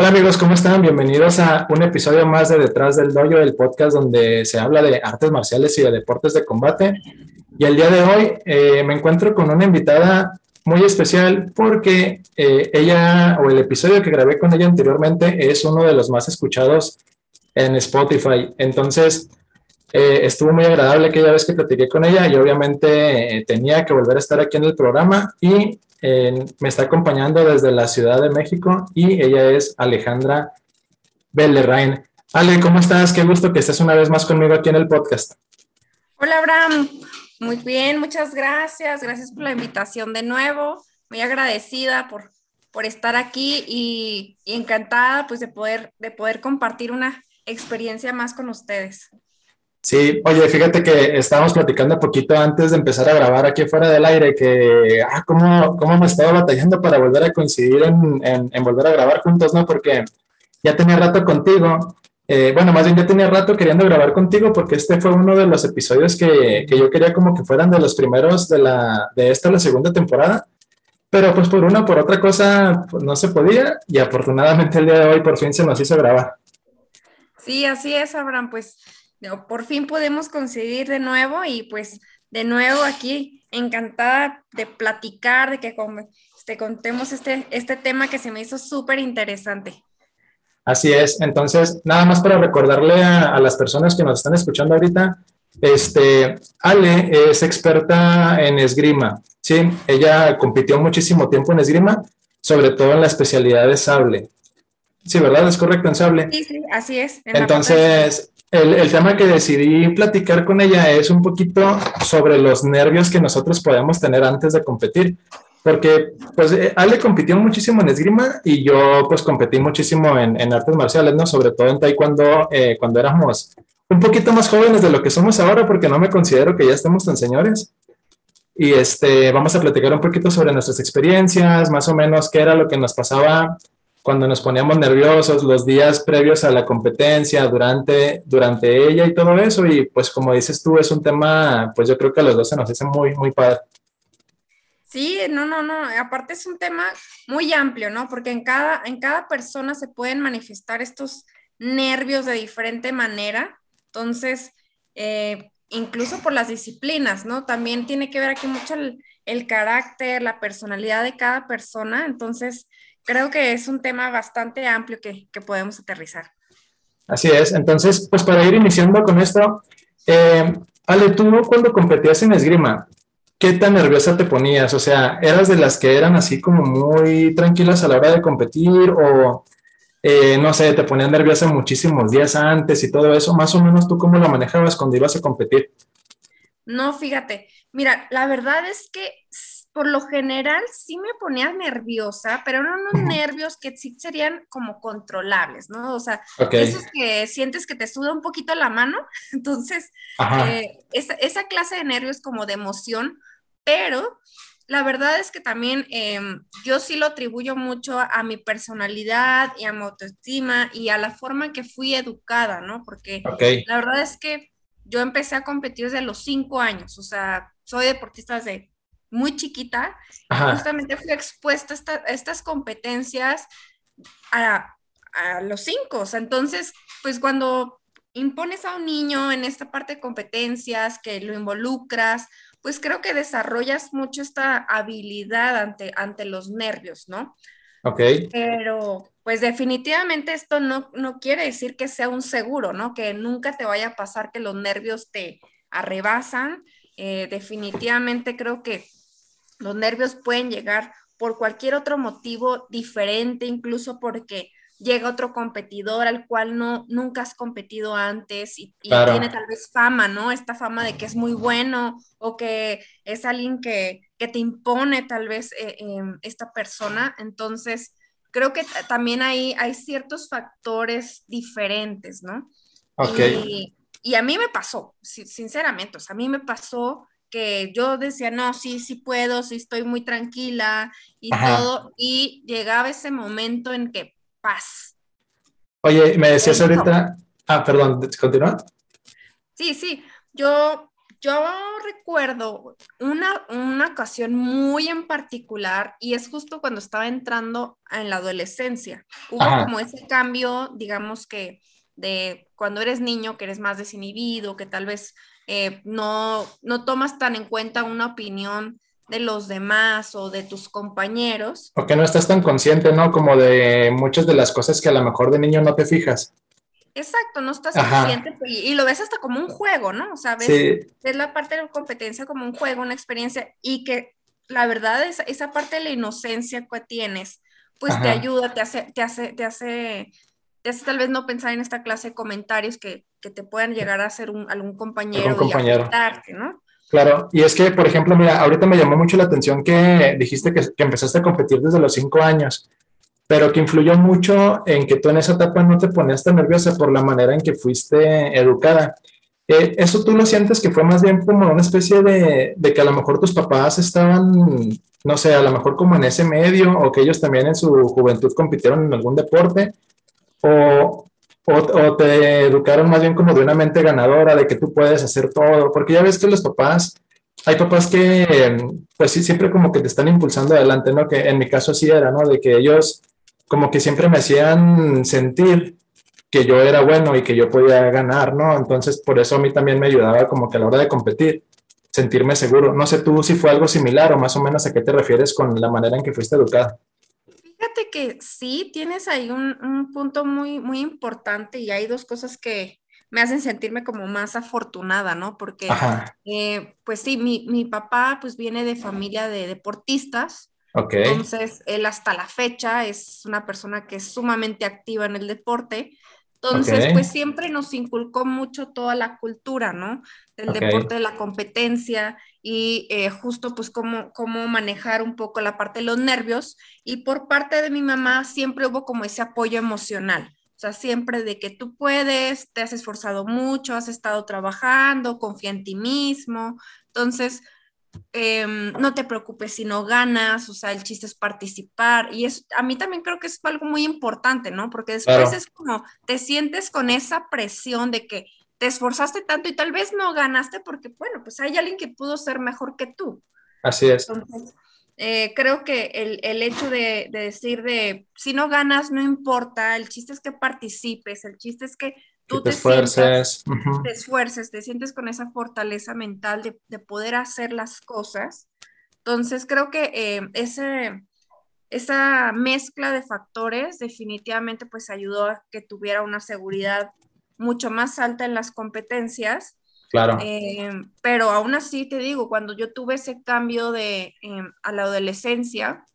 Hola amigos, ¿cómo están? Bienvenidos a un episodio más de Detrás del Dojo, el podcast donde se habla de artes marciales y de deportes de combate. Y el día de hoy eh, me encuentro con una invitada muy especial porque eh, ella o el episodio que grabé con ella anteriormente es uno de los más escuchados en Spotify. Entonces, eh, estuvo muy agradable aquella vez que platiqué con ella y obviamente tenía que volver a estar aquí en el programa y me está acompañando desde la Ciudad de México y ella es Alejandra Bellerrain. Ale, ¿cómo estás? Qué gusto que estés una vez más conmigo aquí en el podcast. Hola, Abraham. Muy bien, muchas gracias. Gracias por la invitación de nuevo. Muy agradecida por, por estar aquí y, y encantada pues de poder, de poder compartir una experiencia más con ustedes. Sí, oye, fíjate que estábamos platicando poquito antes de empezar a grabar aquí fuera del aire, que, ah, cómo, cómo me estaba batallando para volver a coincidir en, en, volver a grabar juntos, ¿no? Porque ya tenía rato contigo, eh, bueno, más bien ya tenía rato queriendo grabar contigo porque este fue uno de los episodios que, que yo quería como que fueran de los primeros de, la, de esta, la segunda temporada, pero pues por una por otra cosa pues, no se podía y afortunadamente el día de hoy por fin se nos hizo grabar. Sí, así es, Abraham, pues por fin podemos conseguir de nuevo y pues de nuevo aquí encantada de platicar, de que este, contemos este, este tema que se me hizo súper interesante. Así es, entonces nada más para recordarle a, las personas que nos están escuchando ahorita, este, Ale es experta en esgrima, ¿sí? Ella compitió muchísimo tiempo en esgrima, sobre todo en la especialidad de sable. Sí, ¿verdad? ¿Es correcto en sable? Sí, sí, así es. Entonces, el, tema que decidí platicar con ella es un poquito sobre los nervios que nosotros podemos tener antes de competir. Porque, pues, eh, Ale compitió muchísimo en esgrima y yo, pues, competí muchísimo en, artes marciales, ¿no? Sobre todo en taekwondo, eh, cuando éramos un poquito más jóvenes de lo que somos ahora, porque no me considero que ya estemos tan señores. Y este, vamos a platicar un poquito sobre nuestras experiencias, más o menos qué era lo que nos pasaba cuando nos poníamos nerviosos, los días previos a la competencia, durante, durante ella y todo eso. Y pues como dices tú, es un tema, pues yo creo que a los dos se nos hace muy, muy padre. Sí, no, no, no. Aparte es un tema muy amplio, ¿no? Porque en cada, en cada persona se pueden manifestar estos nervios de diferente manera. Entonces, eh, incluso por las disciplinas, ¿no? También tiene que ver aquí mucho el, el carácter, la personalidad de cada persona. Entonces, creo que es un tema bastante amplio que, que podemos aterrizar. Así es. Entonces, pues para ir iniciando con esto, eh, Ale, tú cuando competías en esgrima, ¿qué tan nerviosa te ponías? O sea, ¿eras de las que eran así como muy tranquilas a la hora de competir o, eh, no sé, te ponían nerviosa muchísimos días antes y todo eso? Más o menos tú cómo lo manejabas cuando ibas a competir. No, fíjate, mira, la verdad es que por lo general sí me ponía nerviosa, pero eran unos nervios que sí serían como controlables, ¿no? O sea, esos que sientes que te suda un poquito la mano, entonces, eh, esa, clase de nervios como de emoción, pero la verdad es que también em, yo sí lo atribuyo mucho a, mi personalidad y a mi autoestima y a la forma en que fui educada, ¿no? Porque la verdad es que yo empecé a competir desde los cinco años, o sea, soy deportista desde muy chiquita, justamente fui expuesta a, estas competencias a, los cinco. O sea, entonces, pues cuando impones a un niño en esta parte de competencias, que lo involucras, pues creo que desarrollas mucho esta habilidad ante, ante los nervios, ¿no? Ok. Pero, pues definitivamente esto no, no quiere decir que sea un seguro, ¿no? Que nunca te vaya a pasar que los nervios te arrebasan. Eh, definitivamente creo que los nervios pueden llegar por cualquier otro motivo diferente, incluso porque llega otro competidor al cual no nunca has competido antes y, tiene tal vez fama, ¿no? Esta fama de que es muy bueno o que es alguien que, te impone tal vez eh, em, esta persona. Entonces, creo que también hay, hay ciertos factores diferentes, ¿no? Ok. Y, y a mí me pasó, sinceramente, o sea, a mí me pasó que yo decía, no, sí, sí puedo, sí estoy muy tranquila y todo, y llegaba ese momento en que paz. Oye, me decías ahorita, ah, perdón, continúa. Sí, sí, yo yo recuerdo una, una ocasión muy en particular y es justo cuando estaba entrando en la adolescencia. Hubo como ese cambio, digamos que de cuando eres niño, que eres más desinhibido, que tal vez eh, no, no tomas tan en cuenta una opinión de los demás o de tus compañeros. O que no estás tan consciente, ¿no? Como de muchas de las cosas que a lo mejor de niño no te fijas. Exacto, no estás consciente pues, y, lo ves hasta como un juego, ¿no? O sea, ves, la parte de la competencia como un juego, una experiencia y que la verdad es esa parte de la inocencia que tienes, pues te ayuda, te hace, te hace, te hace, te hace tal vez no pensar en esta clase de comentarios que, que te puedan llegar a hacer un, algún compañero, compañero. y afectarte, ¿no? Claro, y es que, por ejemplo, mira, ahorita me llamó mucho la atención que dijiste que, que empezaste a competir desde los cinco años pero que influyó mucho en que tú en esa etapa no te ponías tan nerviosa por la manera en que fuiste educada. Eh, ¿Eso tú lo sientes que fue más bien como una especie de, de, que a lo mejor tus papás estaban, no sé, a lo mejor como en ese medio o que ellos también en su juventud compitieron en algún deporte? ¿O, o, te educaron más bien como de una mente ganadora, de que tú puedes hacer todo? Porque ya ves que los papás hay papás que, pues sí, siempre como que te están impulsando adelante, ¿no? Que en mi caso sí era, ¿no? De que ellos como que siempre me hacían sentir que yo era bueno y que yo podía ganar, ¿no? Entonces, por eso a mí también me ayudaba como que a la hora de competir, sentirme seguro. No sé tú si fue algo similar o más o menos a qué te refieres con la manera en que fuiste educada. Fíjate que sí, tienes ahí un, punto muy, muy importante y hay dos cosas que me hacen sentirme como más afortunada, ¿no? Porque, eh, pues sí, mi, mi, papá pues viene de familia de deportistas, entonces, él hasta la fecha es una persona que es sumamente activa en el deporte. Entonces, pues siempre nos inculcó mucho toda la cultura, ¿no? Del deporte, de la competencia y eh, justo pues cómo, cómo manejar un poco la parte de los nervios. Y por parte de mi mamá siempre hubo como ese apoyo emocional. O sea, siempre de que tú puedes, te has esforzado mucho, has estado trabajando, confía en ti mismo. Entonces, Em, no te preocupes si no ganas, o sea, el chiste es participar. Y es, a mí también creo que es algo muy importante, ¿no? Porque después es como, te sientes con esa presión de que te esforzaste tanto y tal vez no ganaste porque, bueno, pues hay alguien que pudo ser mejor que tú. Así es. Entonces, eh, creo que el, el hecho de, de, decir de, si no ganas, no importa, el chiste es que participes, el chiste es que tú te, esfuerces. te esfuerces, te sientes con esa fortaleza mental de, de poder hacer las cosas. Entonces, creo que eh, ese, esa mezcla de factores definitivamente pues ayudó a que tuviera una seguridad mucho más alta en las competencias. Claro. Eh, pero aún así te digo, cuando yo tuve ese cambio de em, a la adolescencia,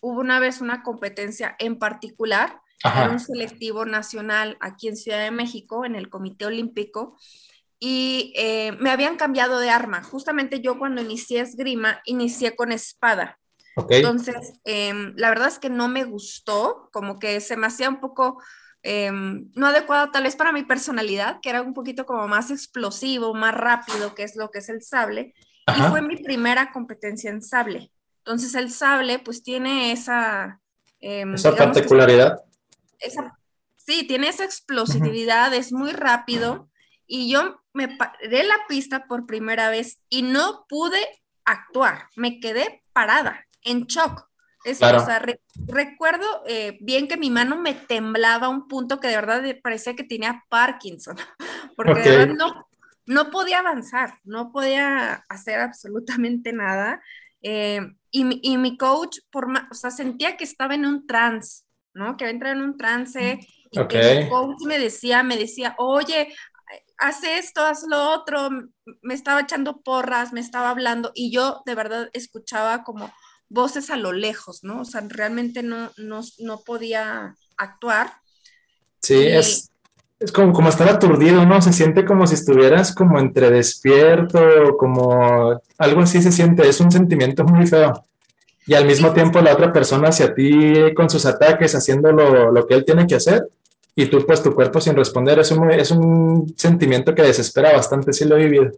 hubo una vez una competencia en particular en un selectivo nacional aquí en Ciudad de México, en el Comité Olímpico, y eh, me habían cambiado de arma. Justamente yo cuando inicié esgrima, inicié con espada. Entonces, em, la verdad es que no me gustó, como que se me hacía un poco em, no adecuado tal vez para mi personalidad, que era un poquito como más explosivo, más rápido, que es lo que es el sable. Y fue mi primera competencia en sable. Entonces el sable pues tiene esa... Em, esa particularidad sí, tiene esa explosividad, es muy rápido. Y yo me paré la pista por primera vez y no pude actuar. Me quedé parada, en shock. recuerdo eh, bien que mi mano me temblaba a un punto que de verdad parecía que tenía Parkinson, porque de verdad no, no podía avanzar, no podía hacer absolutamente nada. Eh, y, mi coach, por, o sea, sentía que estaba en un trance. ¿No? Que entra en un trance y que el coach me decía, me decía, oye, haz esto, haz lo otro, me estaba echando porras, me estaba hablando y yo de verdad escuchaba como voces a lo lejos, ¿no? O sea, realmente no, no, no podía actuar. Sí, es, es como, como estar aturdido, ¿no? Se siente como si estuvieras como entre despierto, como algo así se siente, es un sentimiento muy feo y al mismo tiempo la otra persona hacia ti con sus ataques, haciendo lo, que él tiene que hacer, y tú pues tu cuerpo sin responder, es un, es un sentimiento que desespera bastante, sí lo he vivido.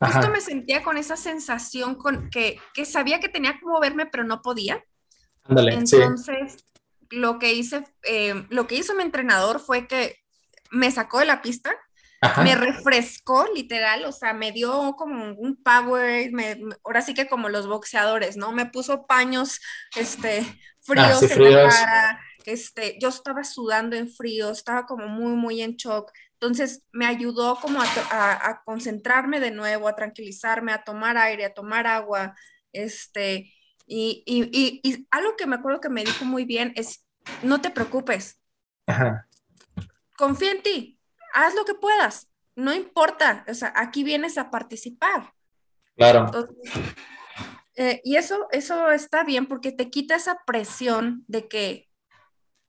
Justo me sentía con esa sensación con que, que sabía que tenía que moverme, pero no podía. Ándale, Entonces, lo que hice, eh, lo que hizo mi entrenador fue que me sacó de la pista, me refrescó literal, o sea, me dio como un power, ahora sí que como los boxeadores, ¿no? Me puso paños, este, fríos, ah, en la cara, este, yo estaba sudando en frío, estaba como muy, muy en shock. Entonces me ayudó como a, concentrarme de nuevo, a tranquilizarme, a tomar aire, a tomar agua, este, y, y, y, algo que me acuerdo que me dijo muy bien es, no te preocupes, confía en ti, haz lo que puedas, no importa, o sea, aquí vienes a participar. Claro. Eh, y eso, eso está bien porque te quita esa presión de que,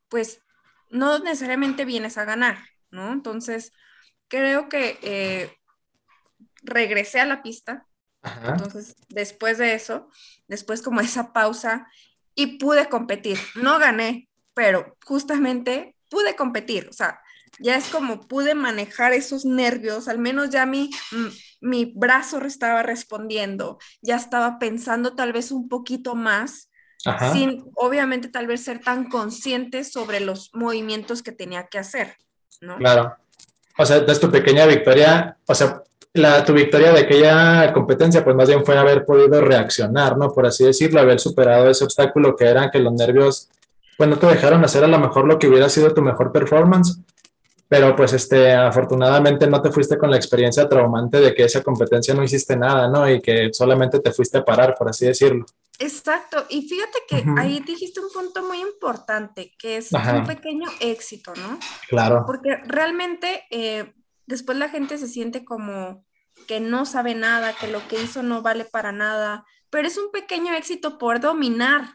pues, no necesariamente vienes a ganar, ¿no? Entonces, creo que eh, regresé a la pista. Entonces, después de eso, después como esa pausa, y pude competir. No gané, pero justamente pude competir. O sea, ya es como pude manejar esos nervios, al menos ya mi, mi brazo estaba respondiendo, ya estaba pensando tal vez un poquito más, sin obviamente tal vez ser tan consciente sobre los movimientos que tenía que hacer, ¿no? Claro. O sea, entonces tu pequeña victoria, o sea, la, tu victoria de aquella competencia, pues más bien fue haber podido reaccionar, ¿no? Por así decirlo, haber superado ese obstáculo que eran que los nervios, pues no te dejaron hacer a lo mejor lo que hubiera sido tu mejor performance, pero pues este, afortunadamente no te fuiste con la experiencia traumante de que esa competencia no hiciste nada, ¿no? Y que solamente te fuiste a parar, por así decirlo. Exacto, y fíjate que ahí dijiste un punto muy importante, que es un pequeño éxito, ¿no? Claro. Porque realmente eh, después la gente se siente como que no sabe nada, que lo que hizo no vale para nada, pero es un pequeño éxito poder dominar,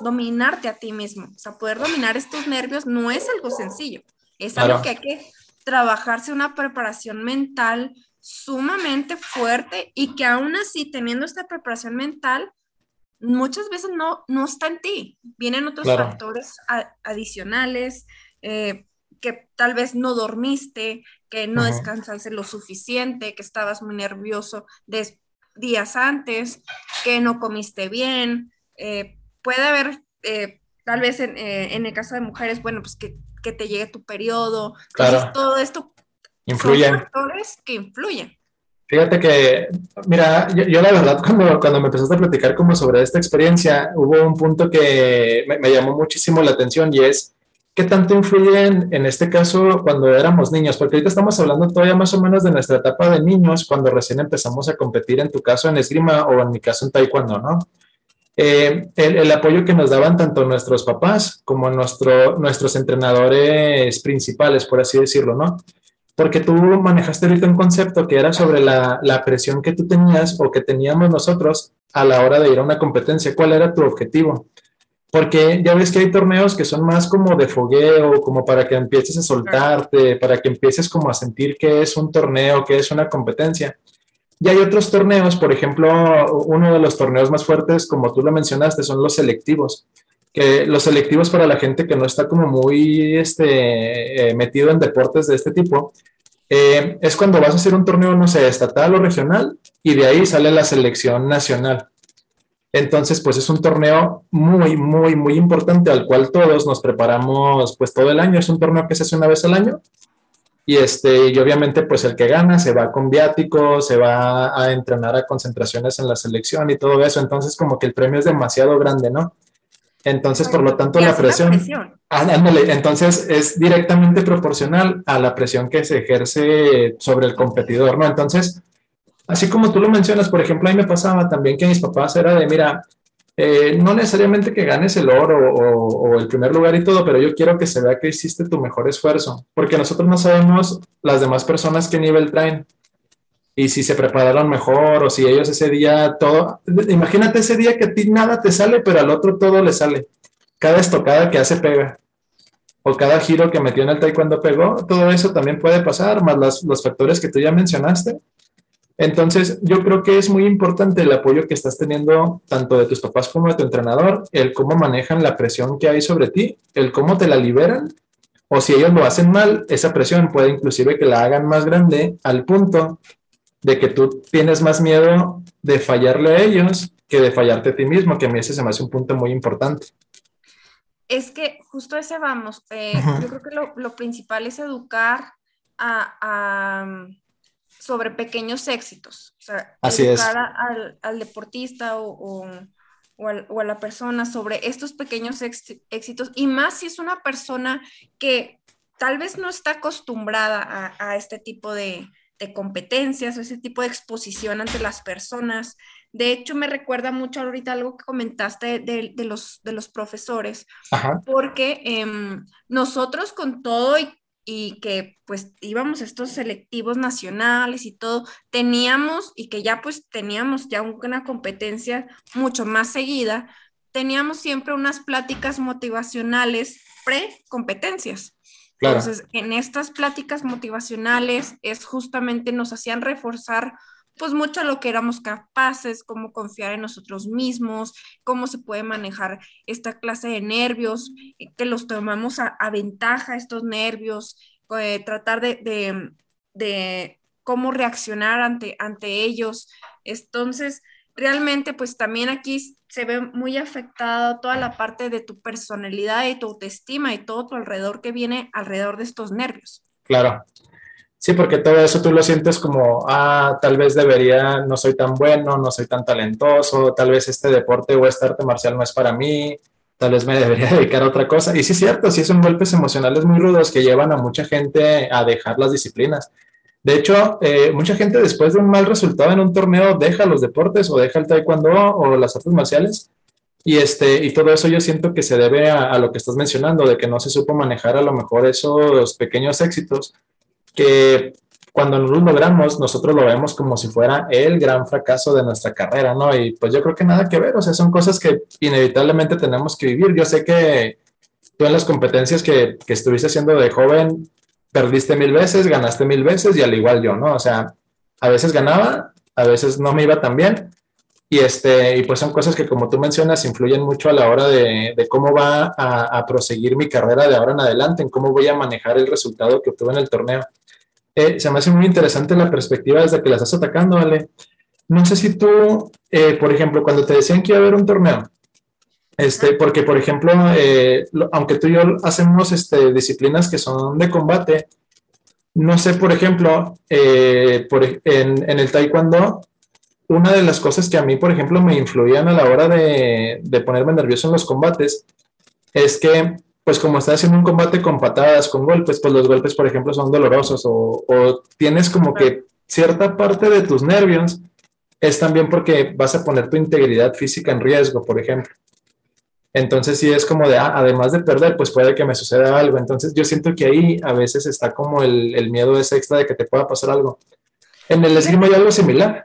dominarte a ti mismo, o sea, poder dominar estos nervios no es algo sencillo. Es algo que hay que trabajarse una preparación mental sumamente fuerte y que aún así, teniendo esta preparación mental, muchas veces no, no está en ti. Vienen otros factores adicionales, eh, que tal vez no dormiste, que no descansaste lo suficiente, que estabas muy nervioso días antes, que no comiste bien. Eh, puede haber, eh, tal vez en, en, el caso de mujeres, bueno, pues que que te llegue tu periodo. Claro. todo esto influyen. Son factores que influyen. Fíjate que, mira, yo, la verdad cuando, cuando me empezaste a platicar como sobre esta experiencia, hubo un punto que me, llamó muchísimo la atención y es qué tanto influyen en este caso cuando éramos niños, porque ahorita estamos hablando todavía más o menos de nuestra etapa de niños, cuando recién empezamos a competir en tu caso en esgrima o en mi caso en taekwondo, ¿no? Eh, el, apoyo que nos daban tanto nuestros papás como nuestro, nuestros entrenadores principales, por así decirlo, ¿no? Porque tú manejaste ahorita un concepto que era sobre la, la, presión que tú tenías o que teníamos nosotros a la hora de ir a una competencia. ¿Cuál era tu objetivo? Porque ya ves que hay torneos que son más como de fogueo, como para que empieces a soltarte, para que empieces como a sentir que es un torneo, que es una competencia. Y hay otros torneos, por ejemplo, uno de los torneos más fuertes, como tú lo mencionaste, son los selectivos. Que los selectivos para la gente que no está como muy este, eh, metido en deportes de este tipo, eh, es cuando vas a hacer un torneo, no sé, estatal o regional, y de ahí sale la selección nacional. Entonces, pues es un torneo muy, muy, muy importante al cual todos nos preparamos pues todo el año. Es un torneo que se hace una vez al año y, este, y obviamente, pues el que gana se va con viáticos, se va a entrenar a concentraciones en la selección y todo eso. Entonces, como que el premio es demasiado grande, ¿no? Entonces, por lo tanto, la presión. Ah, entonces, es directamente proporcional a la presión que se ejerce sobre el competidor, ¿no? Entonces, así como tú lo mencionas, por ejemplo, a mí me pasaba también que mis papás era de, mira, eh, no necesariamente que ganes el oro o, el primer lugar y todo, pero yo quiero que se vea que hiciste tu mejor esfuerzo, porque nosotros no sabemos las demás personas qué nivel traen y si se prepararon mejor o si ellos ese día todo, imagínate ese día que a ti nada te sale, pero al otro todo le sale. Cada estocada que hace pega. O cada giro que metió en el taekwondo pegó, todo eso también puede pasar, más los factores que tú ya mencionaste. Entonces, yo creo que es muy importante el apoyo que estás teniendo tanto de tus papás como de tu entrenador, el cómo manejan la presión que hay sobre ti, el cómo te la liberan, o si ellos lo hacen mal, esa presión puede inclusive que la hagan más grande al punto de que tú tienes más miedo de fallarle a ellos que de fallarte a ti mismo, que a mí ese se me hace un punto muy importante. Es que justo ese vamos, eh, yo creo que lo, lo principal es educar a, sobre pequeños éxitos. O sea, Así educar Al, al, deportista o, o, a, la persona sobre estos pequeños éxitos y más si es una persona que tal vez no está acostumbrada a, a este tipo de, de competencias o ese tipo de exposición ante las personas. De hecho, me recuerda mucho ahorita algo que comentaste de, de los, de los profesores, porque em, nosotros con todo y, y, que pues íbamos a estos selectivos nacionales y todo, teníamos y que ya pues teníamos ya una competencia mucho más seguida, teníamos siempre unas pláticas motivacionales pre-competencias. Entonces, en estas pláticas motivacionales es justamente nos hacían reforzar pues mucho lo que éramos capaces, cómo confiar en nosotros mismos, cómo se puede manejar esta clase de nervios, eh, que los tomamos a, ventaja estos nervios, eh, tratar de, de, cómo reaccionar ante, ante ellos. Entonces, realmente pues también aquí se ve muy afectada toda la parte de tu personalidad y tu autoestima y todo tu alrededor que viene alrededor de estos nervios. Claro. Sí, porque todo eso tú lo sientes como, ah, tal vez debería, no soy tan bueno, no soy tan talentoso, tal vez este deporte o este arte marcial no es para mí, tal vez me debería dedicar a otra cosa. Y sí es cierto, sí son golpes emocionales muy rudos que llevan a mucha gente a dejar las disciplinas. De hecho, eh, mucha gente después de un mal resultado en un torneo deja los deportes o deja el taekwondo o las artes marciales. Y, este, y todo eso yo siento que se debe a, lo que estás mencionando, de que no se supo manejar a lo mejor esos pequeños éxitos que cuando nos los logramos, nosotros lo vemos como si fuera el gran fracaso de nuestra carrera, ¿no? Y pues yo creo que nada que ver, o sea, son cosas que inevitablemente tenemos que vivir. Yo sé que tú en las competencias que, que estuviste haciendo de joven, perdiste mil veces, ganaste mil veces y al igual yo, ¿no? O sea, a veces ganaba, a veces no me iba tan bien. Y, este, y pues son cosas que, como tú mencionas, influyen mucho a la hora de, de cómo va a, proseguir mi carrera de ahora en adelante, en cómo voy a manejar el resultado que obtuve en el torneo. Eh, se me hace muy interesante la perspectiva desde que la estás atacando, Ale. No sé si tú, eh, por ejemplo, cuando te decían que iba a haber un torneo, este, porque, por ejemplo, eh, aunque tú y yo hacemos este, disciplinas que son de combate, no sé, por ejemplo, eh, por, en, en, el taekwondo, una de las cosas que a mí, por ejemplo, me influían a la hora de, de ponerme nervioso en los combates es que, pues como estás haciendo un combate con patadas, con golpes, pues los golpes, por ejemplo, son dolorosos o, o tienes como que cierta parte de tus nervios es también porque vas a poner tu integridad física en riesgo, por ejemplo. Entonces sí es como de, ah, además de perder, pues puede que me suceda algo. Entonces yo siento que ahí a veces está como el, el miedo ese extra de que te pueda pasar algo. En el esgrima hay algo similar.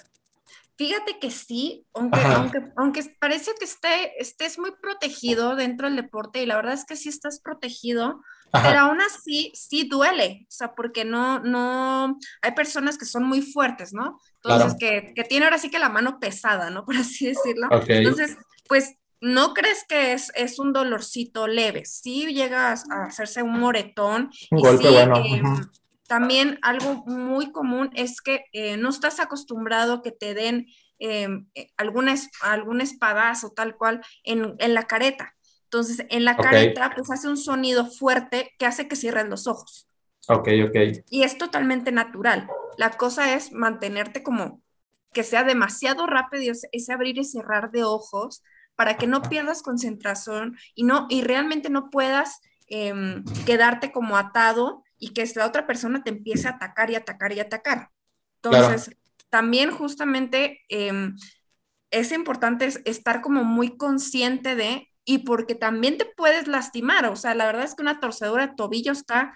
Fíjate que sí, aunque, aunque, aunque, parece que esté, estés muy protegido dentro del deporte y la verdad es que sí estás protegido, pero aún así sí duele, o sea, porque no, no, hay personas que son muy fuertes, ¿no? Entonces, que, que tiene ahora sí que la mano pesada, ¿no? Por así decirlo. Entonces, pues no crees que es, es, un dolorcito leve, sí llegas a hacerse un moretón. Un golpe bueno. Em, también algo muy común es que eh, no estás acostumbrado a que te den em, eh, alguna, algún espadazo tal cual en, en, la careta. Entonces, en la careta, pues hace un sonido fuerte que hace que cierres los ojos. Ok, ok. Y es totalmente natural. La cosa es mantenerte como que sea demasiado rápido ese abrir y cerrar de ojos para que no pierdas concentración y, no, y realmente no puedas em, quedarte como atado y que la otra persona te empiece a atacar y atacar y atacar. Entonces, también justamente em, es importante estar como muy consciente de, y porque también te puedes lastimar, o sea, la verdad es que una torcedura de tobillo está...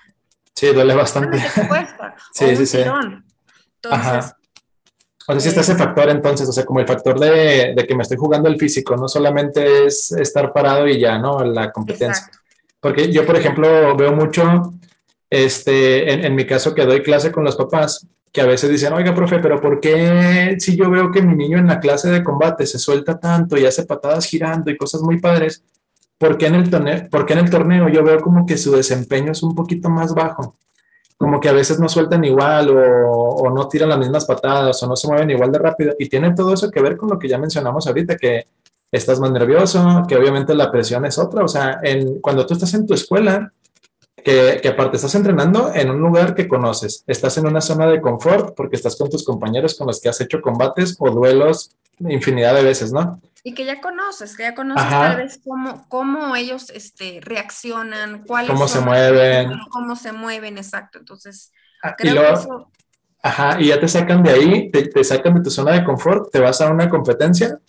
Sí, duele bastante. sí, sí, sí. Entonces, o sea, sí está ese factor entonces, o sea, como el factor de, de, que me estoy jugando el físico, no solamente es estar parado y ya, ¿no? La competencia. Porque yo, por ejemplo, veo mucho, este, en, mi caso que doy clase con los papás, que a veces dicen, oiga, profe, pero ¿por qué si yo veo que mi niño en la clase de combate se suelta tanto y hace patadas girando y cosas muy padres? ¿Por qué en el torneo, por en el torneo yo veo como que su desempeño es un poquito más bajo? como que a veces no sueltan igual o, no tiran las mismas patadas o no se mueven igual de rápido. Y tiene todo eso que ver con lo que ya mencionamos ahorita, que estás más nervioso, que obviamente la presión es otra. O sea, en, cuando tú estás en tu escuela, que, que, aparte estás entrenando en un lugar que conoces, estás en una zona de confort porque estás con tus compañeros con los que has hecho combates o duelos infinidad de veces, ¿no? Y que ya conoces, que ya conoces tal vez cómo, cómo ellos este, reaccionan, cuáles cómo se mueven. Cómo se mueven, exacto. Entonces, ah, creo que eso... Ajá, y ya te sacan de ahí, te, te sacan de tu zona de confort, te vas a una competencia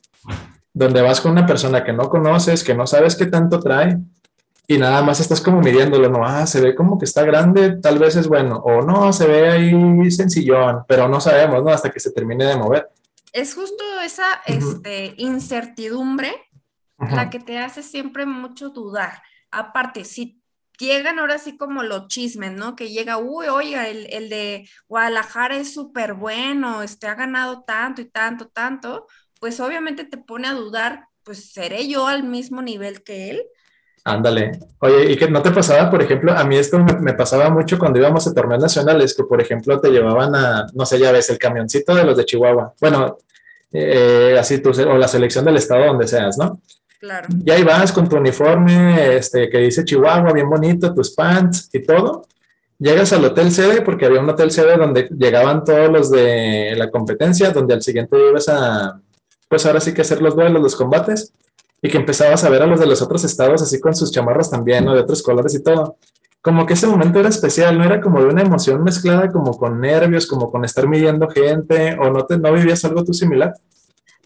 donde vas con una persona que no conoces, que no sabes qué tanto trae, y nada más estás como midiéndolo, no, ah, se ve como que está grande, tal vez es bueno, o no, se ve ahí sencillón, pero no sabemos, ¿no? Hasta que se termine de mover. Es justo esa este, incertidumbre la que te hace siempre mucho dudar. Aparte, si llegan ahora sí como los chismes, ¿no? Que llega, uy, oiga, el, el de Guadalajara es súper bueno, este, ha ganado tanto y tanto, tanto, pues obviamente te pone a dudar, pues seré yo al mismo nivel que él Ándale. Oye, ¿y que no te pasaba, por ejemplo, a mí esto me, pasaba mucho cuando íbamos a torneos nacionales, que por ejemplo te llevaban a, no sé, ya ves, el camioncito de los de Chihuahua. Bueno, eh, así tú, o la selección del estado donde seas, ¿no? Claro. Y ahí vas con tu uniforme, este, que dice Chihuahua, bien bonito, tus pants y todo. Llegas al hotel sede, porque había un hotel sede donde llegaban todos los de la competencia, donde al siguiente ibas a, pues ahora sí que hacer los duelos, los combates y que empezabas a ver a los de los otros estados así con sus chamarras también, ¿no? De otros colores y todo. Como que ese momento era especial, no era como de una emoción mezclada como con nervios, como con estar midiendo gente, o no, te, no vivías algo tú similar.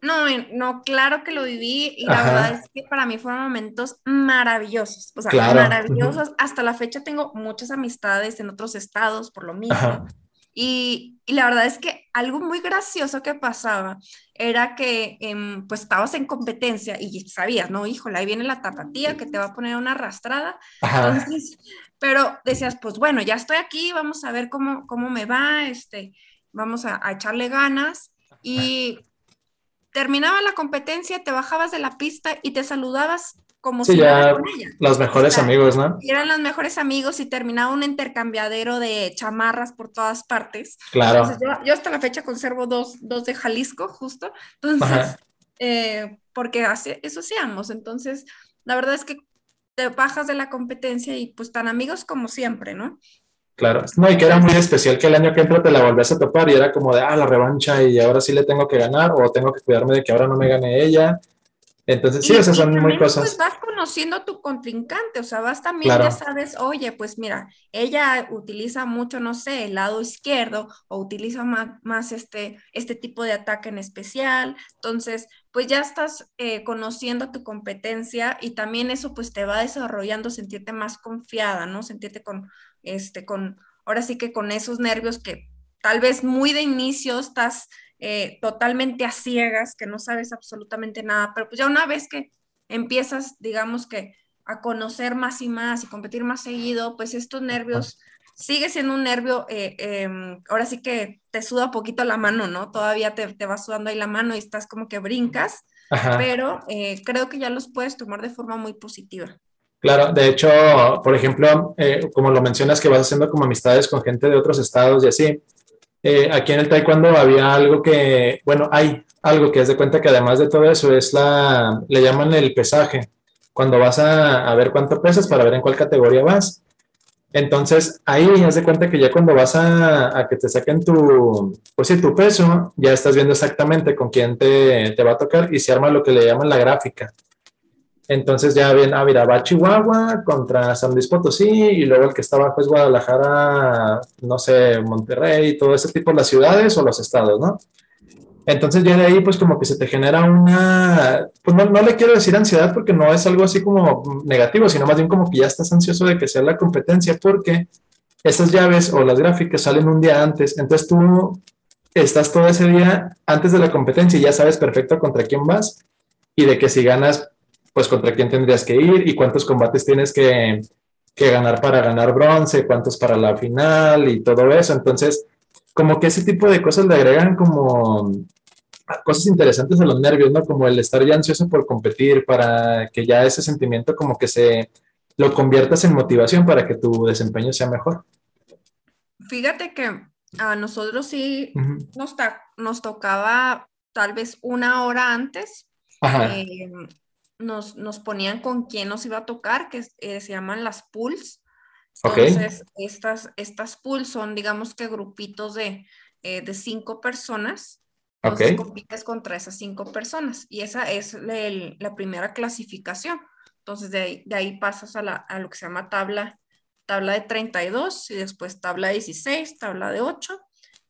No, no, claro que lo viví y la verdad es que para mí fueron momentos maravillosos, o sea, maravillosos. Hasta la fecha tengo muchas amistades en otros estados por lo mismo. Y, y, la verdad es que algo muy gracioso que pasaba era que em, pues estabas en competencia y sabías, no, híjole, ahí viene la tapatía que te va a poner una arrastrada. Entonces, pero decías, pues bueno, ya estoy aquí, vamos a ver cómo, cómo me va, este, vamos a, a echarle ganas. Y terminaba la competencia, te bajabas de la pista y te saludabas como si ya con ella. Los mejores amigos, ¿no? eran los mejores amigos y terminaba un intercambiadero de chamarras por todas partes. Claro. yo, hasta la fecha conservo dos, dos de Jalisco, justo. Entonces, eh, porque así, eso hacíamos. Entonces, la verdad es que te bajas de la competencia y pues tan amigos como siempre, ¿no? Claro, no, y que era muy especial que el año que entra te la volvías a topar y era como de, ah, la revancha y ahora sí le tengo que ganar o tengo que cuidarme de que ahora no me gane ella entonces, sí, esas son muy cosas. Pues vas conociendo a tu contrincante, o sea, vas también, ya sabes, oye, pues mira, ella utiliza mucho, no sé, el lado izquierdo o utiliza más, este, este tipo de ataque en especial. Entonces, pues ya estás eh, conociendo tu competencia y también eso pues te va desarrollando sentirte más confiada, ¿no? Sentirte con, este, con, ahora sí que con esos nervios que tal vez muy de inicio estás eh, totalmente a ciegas, que no sabes absolutamente nada, pero pues ya una vez que empiezas, digamos que a conocer más y más y competir más seguido, pues estos nervios, sigue siendo un nervio, eh, em, ahora sí que te suda poquito la mano, ¿no? Todavía te, te va sudando ahí la mano y estás como que brincas, pero eh, creo que ya los puedes tomar de forma muy positiva. Claro, de hecho, por ejemplo, como lo mencionas que vas haciendo como amistades con gente de otros estados y así, eh, aquí en el taekwondo había algo que, bueno, hay algo que es de cuenta que además de todo eso es la, le llaman el pesaje, cuando vas a, ver cuánto pesas para ver en cuál categoría vas. Entonces, ahí haz de cuenta que ya cuando vas a, que te saquen tu, pues sí, tu peso, ya estás viendo exactamente con quién te, te va a tocar y se arma lo que le llaman la gráfica. Entonces ya bien, ah, mira, va Chihuahua contra San Luis Potosí y luego el que está abajo es Guadalajara, no sé, Monterrey, todo ese tipo las ciudades o los estados, ¿no? Entonces ya de ahí pues como que se te genera una, pues no, no, le quiero decir ansiedad porque no es algo así como negativo, sino más bien como que ya estás ansioso de que sea la competencia porque esas llaves o las gráficas salen un día antes, entonces tú estás todo ese día antes de la competencia y ya sabes perfecto contra quién vas y de que si ganas pues contra quién tendrías que ir y cuántos combates tienes que, ganar para ganar bronce, cuántos para la final y todo eso. Entonces, como que ese tipo de cosas le agregan como cosas interesantes a los nervios, ¿no? Como el estar ya ansioso por competir, para que ya ese sentimiento como que se lo conviertas en motivación para que tu desempeño sea mejor. Fíjate que a nosotros sí nos, nos, tocaba tal vez una hora antes nos, ponían con quién nos iba a tocar, que eh, se llaman las pools. Entonces, estas, estas pools son, digamos que grupitos de, eh, de cinco personas. Entonces, compites contra esas cinco personas y esa es la primera clasificación. Entonces, de ahí, pasas a, la, a, lo que se llama tabla, tabla de 32 y después tabla de 16, tabla de 8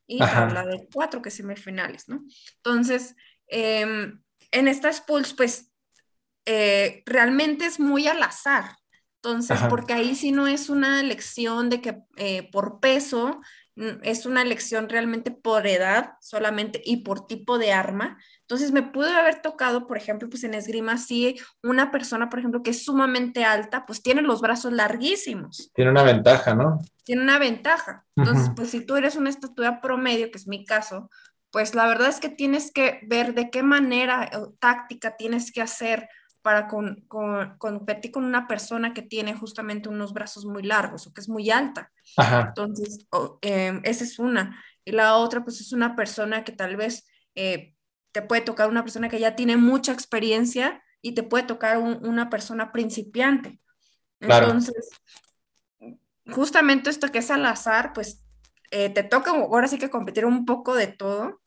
y tabla de 4, que es semifinales, ¿no? Entonces, em, en estas pools, pues, eh, realmente es muy al azar. Entonces, porque ahí sí no es una elección de que eh, por peso, es una elección realmente por edad solamente y por tipo de arma. Entonces, me pudo haber tocado, por ejemplo, pues en esgrima, sí, una persona, por ejemplo, que es sumamente alta, pues tiene los brazos larguísimos. Tiene una ventaja, ¿no? Tiene una ventaja. Entonces, pues si tú eres una estatura promedio, que es mi caso, pues la verdad es que tienes que ver de qué manera o táctica tienes que hacer para con, competir con una persona que tiene justamente unos brazos muy largos o que es muy alta. Entonces, em, esa es una. Y la otra, pues es una persona que tal vez eh, te puede tocar una persona que ya tiene mucha experiencia y te puede tocar una persona principiante. Entonces, justamente esto que es al azar, pues eh, te toca ahora sí que competir un poco de todo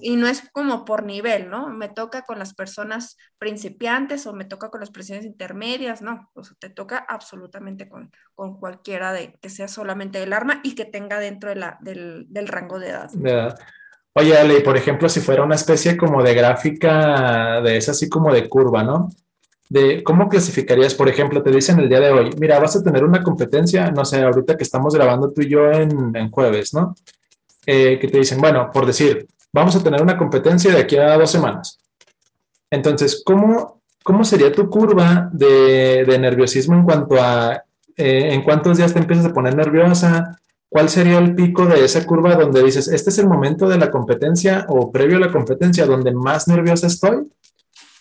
y, no es, como por nivel, ¿no? Me toca con las personas principiantes o me toca con las personas intermedias, no. O sea, te toca absolutamente con, con cualquiera de que sea solamente el arma y que tenga dentro de la, del, del, rango de edad. Oye, Ale, por ejemplo, si fuera una especie como de gráfica de esa, así como de curva, ¿no? De cómo clasificarías, por ejemplo, te dicen el día de hoy, mira, vas a tener una competencia, no sé, ahorita que estamos grabando tú y yo en, en jueves, ¿no? Eh, que te dicen, bueno, por decir, vamos a tener una competencia de aquí a dos semanas. Entonces, ¿cómo, cómo sería tu curva de, nerviosismo en cuanto a eh, en cuántos días te empiezas a poner nerviosa? ¿Cuál sería el pico de esa curva donde dices, este es el momento de la competencia o previo a la competencia donde más nerviosa estoy?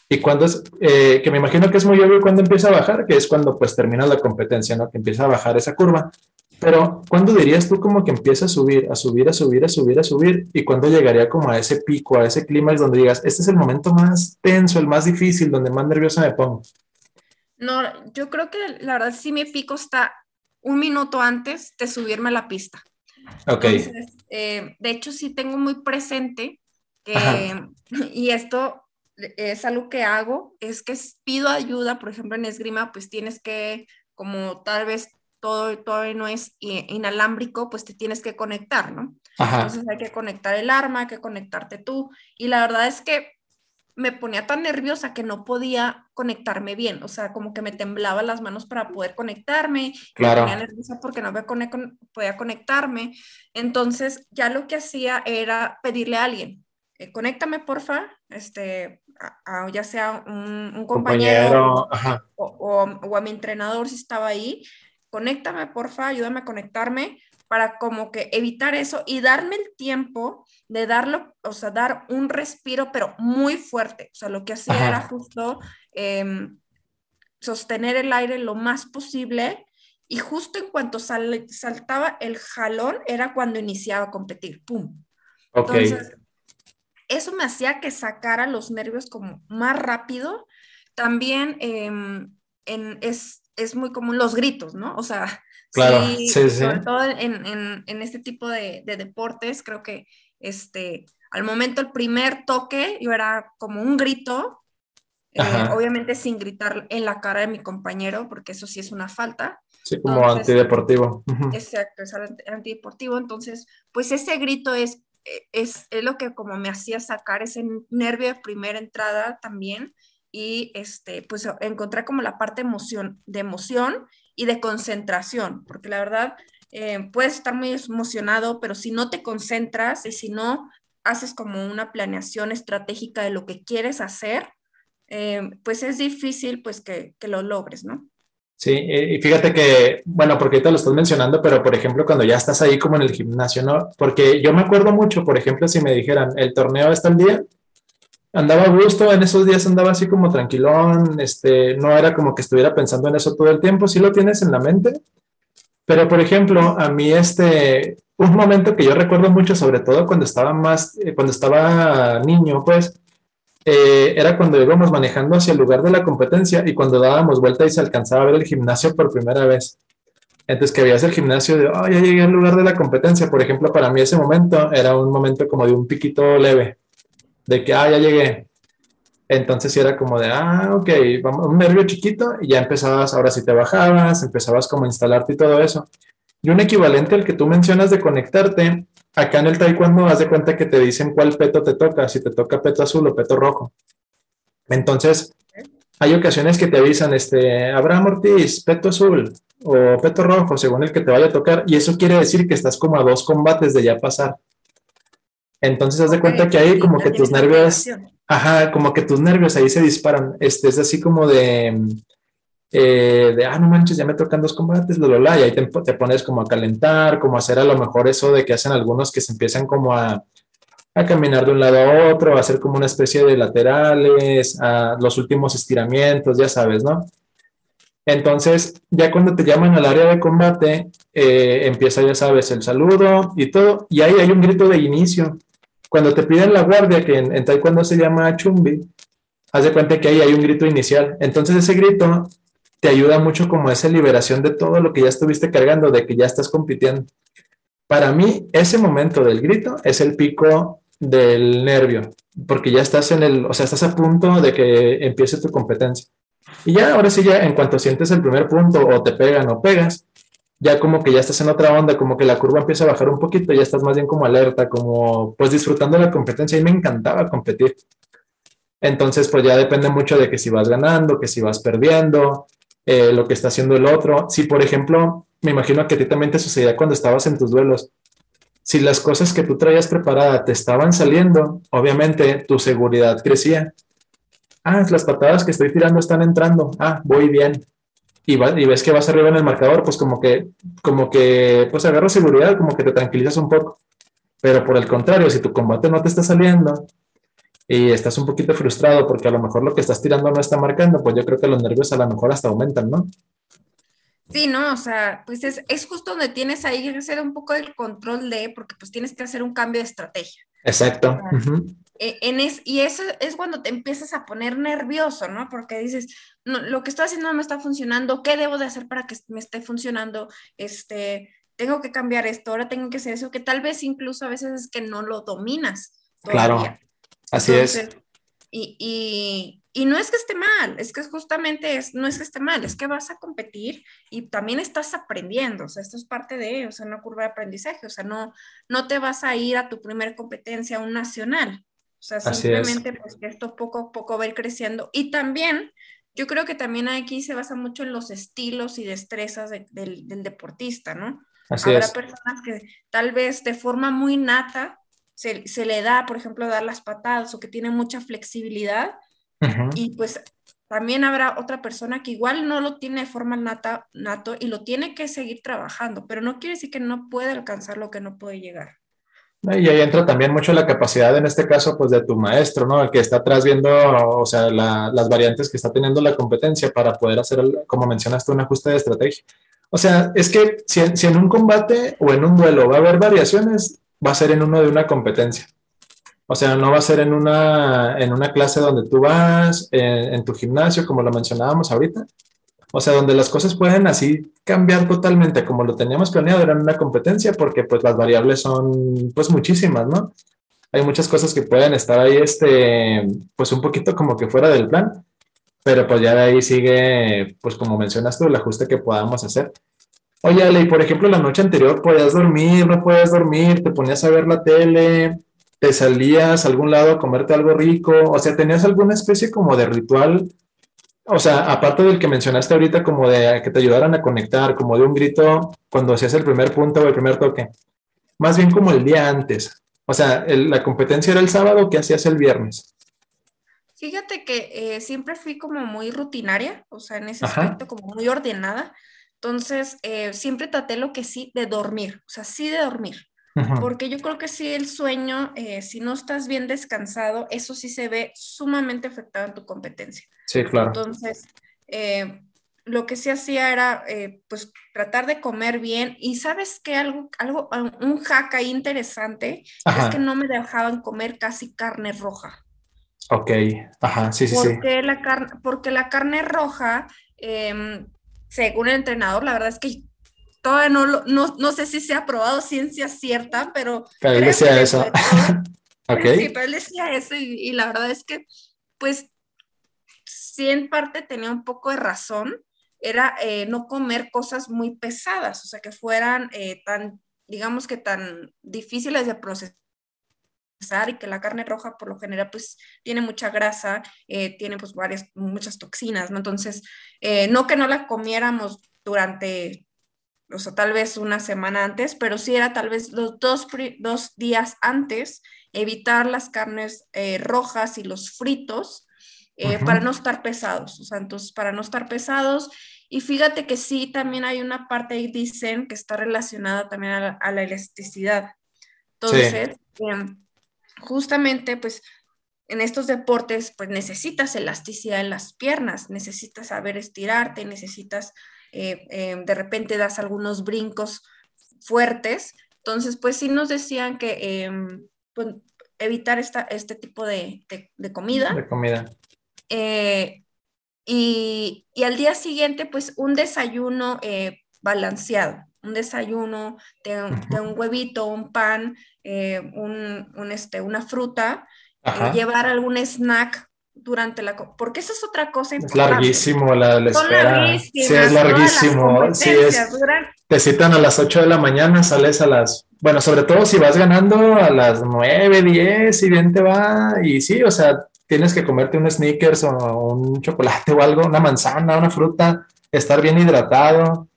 Y cuando es, eh, que me imagino que es muy obvio cuando empieza a bajar, que es cuando pues termina la competencia, ¿no? Que empieza a bajar esa curva. Pero, ¿cuándo dirías tú como que empieza a subir, a subir, a subir, a subir, a subir? ¿Y cuándo llegaría como a ese pico, a ese clima donde digas, este es el momento más tenso, el más difícil, donde más nerviosa me pongo? No, yo creo que la verdad sí mi pico está un minuto antes de subirme a la pista. Ok. Eh, de hecho, sí tengo muy presente que, y esto es algo que hago, es que pido ayuda, por ejemplo, en esgrima, pues tienes que como tal vez todo todavía no es inalámbrico, pues te tienes que conectar, ¿no? Entonces hay que conectar el arma, hay que conectarte tú. Y la verdad es que me ponía tan nerviosa que no podía conectarme bien, o sea, como que me temblaban las manos para poder conectarme, claro. me ponía nerviosa porque no podía conectarme. Entonces ya lo que hacía era pedirle a alguien, eh, conéctame porfa, este, ya sea un, compañero, o, a mi entrenador si estaba ahí, conéctame, porfa, ayúdame a conectarme para como que evitar eso y darme el tiempo de darlo, o sea, dar un respiro, pero muy fuerte. O sea, lo que hacía era justo em, sostener el aire lo más posible y justo en cuanto saltaba el jalón era cuando iniciaba a competir. ¡Pum! Entonces, eso me hacía que sacara los nervios como más rápido. También em, en, es, es muy común los gritos, ¿no? O sea, sí, sobre todo en, este tipo de, deportes, creo que este, al momento el primer toque yo era como un grito, eh, obviamente sin gritar en la cara de mi compañero, porque eso sí es una falta. Sí, como antideportivo. Exacto, es antideportivo. Entonces, pues ese grito es, es, es, lo que como me hacía sacar ese nervio de primera entrada también y este, pues encontrar como la parte emoción, de emoción y de concentración, porque la verdad eh, puedes estar muy emocionado, pero si no te concentras y si no haces como una planeación estratégica de lo que quieres hacer, eh, pues es difícil pues que, que, lo logres, ¿no? Sí, y fíjate que, bueno, porque te lo estás mencionando, pero por ejemplo, cuando ya estás ahí como en el gimnasio, ¿no? Porque yo me acuerdo mucho, por ejemplo, si me dijeran, el torneo está el día, andaba a gusto, en esos días andaba así como tranquilón, este, no era como que estuviera pensando en eso todo el tiempo, sí lo tienes en la mente, pero por ejemplo, a mí este, un momento que yo recuerdo mucho, sobre todo cuando estaba más, eh, cuando estaba niño, pues, eh, era cuando íbamos manejando hacia el lugar de la competencia y cuando dábamos vuelta y se alcanzaba a ver el gimnasio por primera vez. Entonces que veías el gimnasio de, oh, ya llegué al lugar de la competencia. Por ejemplo, para mí ese momento era un momento como de un piquito leve, de que, ah, ya llegué. Entonces era como de, ah, ok, vamos, un nervio chiquito y ya empezabas, ahora sí te bajabas, empezabas como a instalarte y todo eso. Y un equivalente al que tú mencionas de conectarte, acá en el taekwondo haz de cuenta que te dicen cuál peto te toca, si te toca peto azul o peto rojo. Entonces, hay ocasiones que te avisan, este, Abraham Ortiz, peto azul o peto rojo, según el que te vaya a tocar, y eso quiere decir que estás como a dos combates de ya pasar. Entonces, haz de cuenta que ahí como que tus nervios, ajá, como que tus nervios ahí se disparan. Este es así como de, eh, de, ah, no manches, ya me tocan dos combates, lo, lo, y ahí te, te, pones como a calentar, como a hacer a lo mejor eso de que hacen algunos que se empiezan como a, a caminar de un lado a otro, a hacer como una especie de laterales, a los últimos estiramientos, ya sabes, ¿no? Entonces, ya cuando te llaman al área de combate, eh, empieza, ya sabes, el saludo y todo, y ahí hay un grito de inicio. Cuando te piden la guardia, que en, en taekwondo se llama chumbi, haz de cuenta que ahí hay un grito inicial. Entonces, ese grito te ayuda mucho como esa liberación de todo lo que ya estuviste cargando, de que ya estás compitiendo. Para mí, ese momento del grito es el pico del nervio, porque ya estás en el, o sea, estás a punto de que empiece tu competencia. Y ya, ahora sí, ya en cuanto sientes el primer punto o te pegan o pegas, ya como que ya estás en otra onda, como que la curva empieza a bajar un poquito, ya estás más bien como alerta, como pues disfrutando la competencia y me encantaba competir. Entonces, pues ya depende mucho de que si vas ganando, que si vas perdiendo, eh, lo que está haciendo el otro. Si, por ejemplo, me imagino que a ti también te sucedía cuando estabas en tus duelos, si las cosas que tú traías preparada te estaban saliendo, obviamente tu seguridad crecía. Ah, las patadas que estoy tirando están entrando. Ah, voy bien. Y, y ves que vas arriba en el marcador, pues como que, como que, pues agarras seguridad, como que te tranquilizas un poco. Pero por el contrario, si tu combate no te está saliendo y estás un poquito frustrado porque a lo mejor lo que estás tirando no está marcando, pues yo creo que los nervios a lo mejor hasta aumentan, ¿no? Sí, no, o sea, pues es, es, justo donde tienes ahí que hacer un poco el control de, porque pues tienes que hacer un cambio de estrategia. Exacto. E, en es, y eso es cuando te empiezas a poner nervioso, ¿no? Porque dices, no, lo que estoy haciendo no me está funcionando, ¿qué debo de hacer para que me esté funcionando? Este, tengo que cambiar esto, ahora tengo que hacer eso, que tal vez incluso a veces es que no lo dominas. Todavía. Claro, así es. Y, y, y no es que esté mal, es que justamente es, no es que esté mal, es que vas a competir y también estás aprendiendo, o sea, esto es parte de, o sea, una curva de aprendizaje, o sea, no, no te vas a ir a tu primer competencia, un nacional, o sea, simplemente pues que esto poco a poco va a ir creciendo. Y también, yo creo que también aquí se basa mucho en los estilos y destrezas del, del, deportista, ¿no? Así Habrá personas que tal vez de forma muy nata se, se le da, por ejemplo, dar las patadas o que tiene mucha flexibilidad y pues también habrá otra persona que igual no lo tiene de forma nata, nato y lo tiene que seguir trabajando, pero no quiere decir que no puede alcanzar lo que no puede llegar. Y ahí entra también mucho la capacidad, en este caso, pues de tu maestro, ¿no? El que está atrás viendo, o sea, las variantes que está teniendo la competencia para poder hacer, como mencionaste, un ajuste de estrategia. O sea, es que si, en un combate o en un duelo va a haber variaciones, va a ser en uno de una competencia. O sea, no va a ser en una, en una clase donde tú vas, en, tu gimnasio, como lo mencionábamos ahorita. O sea, donde las cosas pueden así cambiar totalmente como lo teníamos planeado, era una competencia, porque pues las variables son pues muchísimas, ¿no? Hay muchas cosas que pueden estar ahí, este, pues un poquito como que fuera del plan, pero pues ya de ahí sigue, pues como mencionas tú, el ajuste que podamos hacer. Oye, Ale, por ejemplo, la noche anterior podías dormir, no podías dormir, te ponías a ver la tele, te salías a algún lado a comerte algo rico, o sea, tenías alguna especie como de ritual, o sea, aparte del que mencionaste ahorita, como de que te ayudaran a conectar, como de un grito cuando hacías el primer punto o el primer toque, más bien como el día antes, o sea, la competencia era el sábado, ¿qué hacías el viernes? Fíjate que eh, siempre fui como muy rutinaria, o sea, en ese aspecto como muy ordenada. Entonces, eh, siempre traté lo que sí de dormir, o sea, sí de dormir. Porque yo creo que sí, el sueño, eh, si no estás bien descansado, eso sí se ve sumamente afectado en tu competencia. Sí, claro. Entonces, eh, lo que sí hacía era, eh, pues, tratar de comer bien. Y sabes que algo, algo, un hack ahí interesante es que no me dejaban comer casi carne roja. Ok, ajá, sí, sí, sí. La porque la carne roja, em, según el entrenador, la verdad es que todavía no, no, no sé si se ha probado ciencia cierta, pero... Pero él decía eso. Sí, pero él decía eso y, la verdad es que, pues, sí en parte tenía un poco de razón, era eh, no comer cosas muy pesadas, o sea, que fueran eh, tan, digamos que tan difíciles de procesar y que la carne roja por lo general pues tiene mucha grasa, eh, tiene pues varias, muchas toxinas, ¿no? Entonces, no que no la comiéramos durante o sea, tal vez una semana antes, pero sí era tal vez los dos, dos días antes, evitar las carnes eh, rojas y los fritos eh, para no estar pesados, o sea, entonces para no estar pesados. Y fíjate que sí, también hay una parte ahí, dicen, que está relacionada también a la, elasticidad. Entonces, em, justamente, pues, en estos deportes, pues necesitas elasticidad en las piernas, necesitas saber estirarte, necesitas eh, eh, de repente das algunos brincos fuertes. Entonces, pues sí nos decían que em, pues, evitar esta, este tipo de, comida. De comida. Eh, y, al día siguiente, pues un desayuno balanceado, un desayuno de, un huevito, un pan, un, este, una fruta, llevar algún snack durante la... Porque eso es otra cosa importante. Es larguísimo la, espera. Sí, es larguísimo. Sí, es, Te citan a las 8 de la mañana, sales a las... Bueno, sobre todo si vas ganando a las 9, 10 y bien te va. Y sí, o sea, tienes que comerte un sneakers o un chocolate o algo, una manzana, una fruta, estar bien hidratado.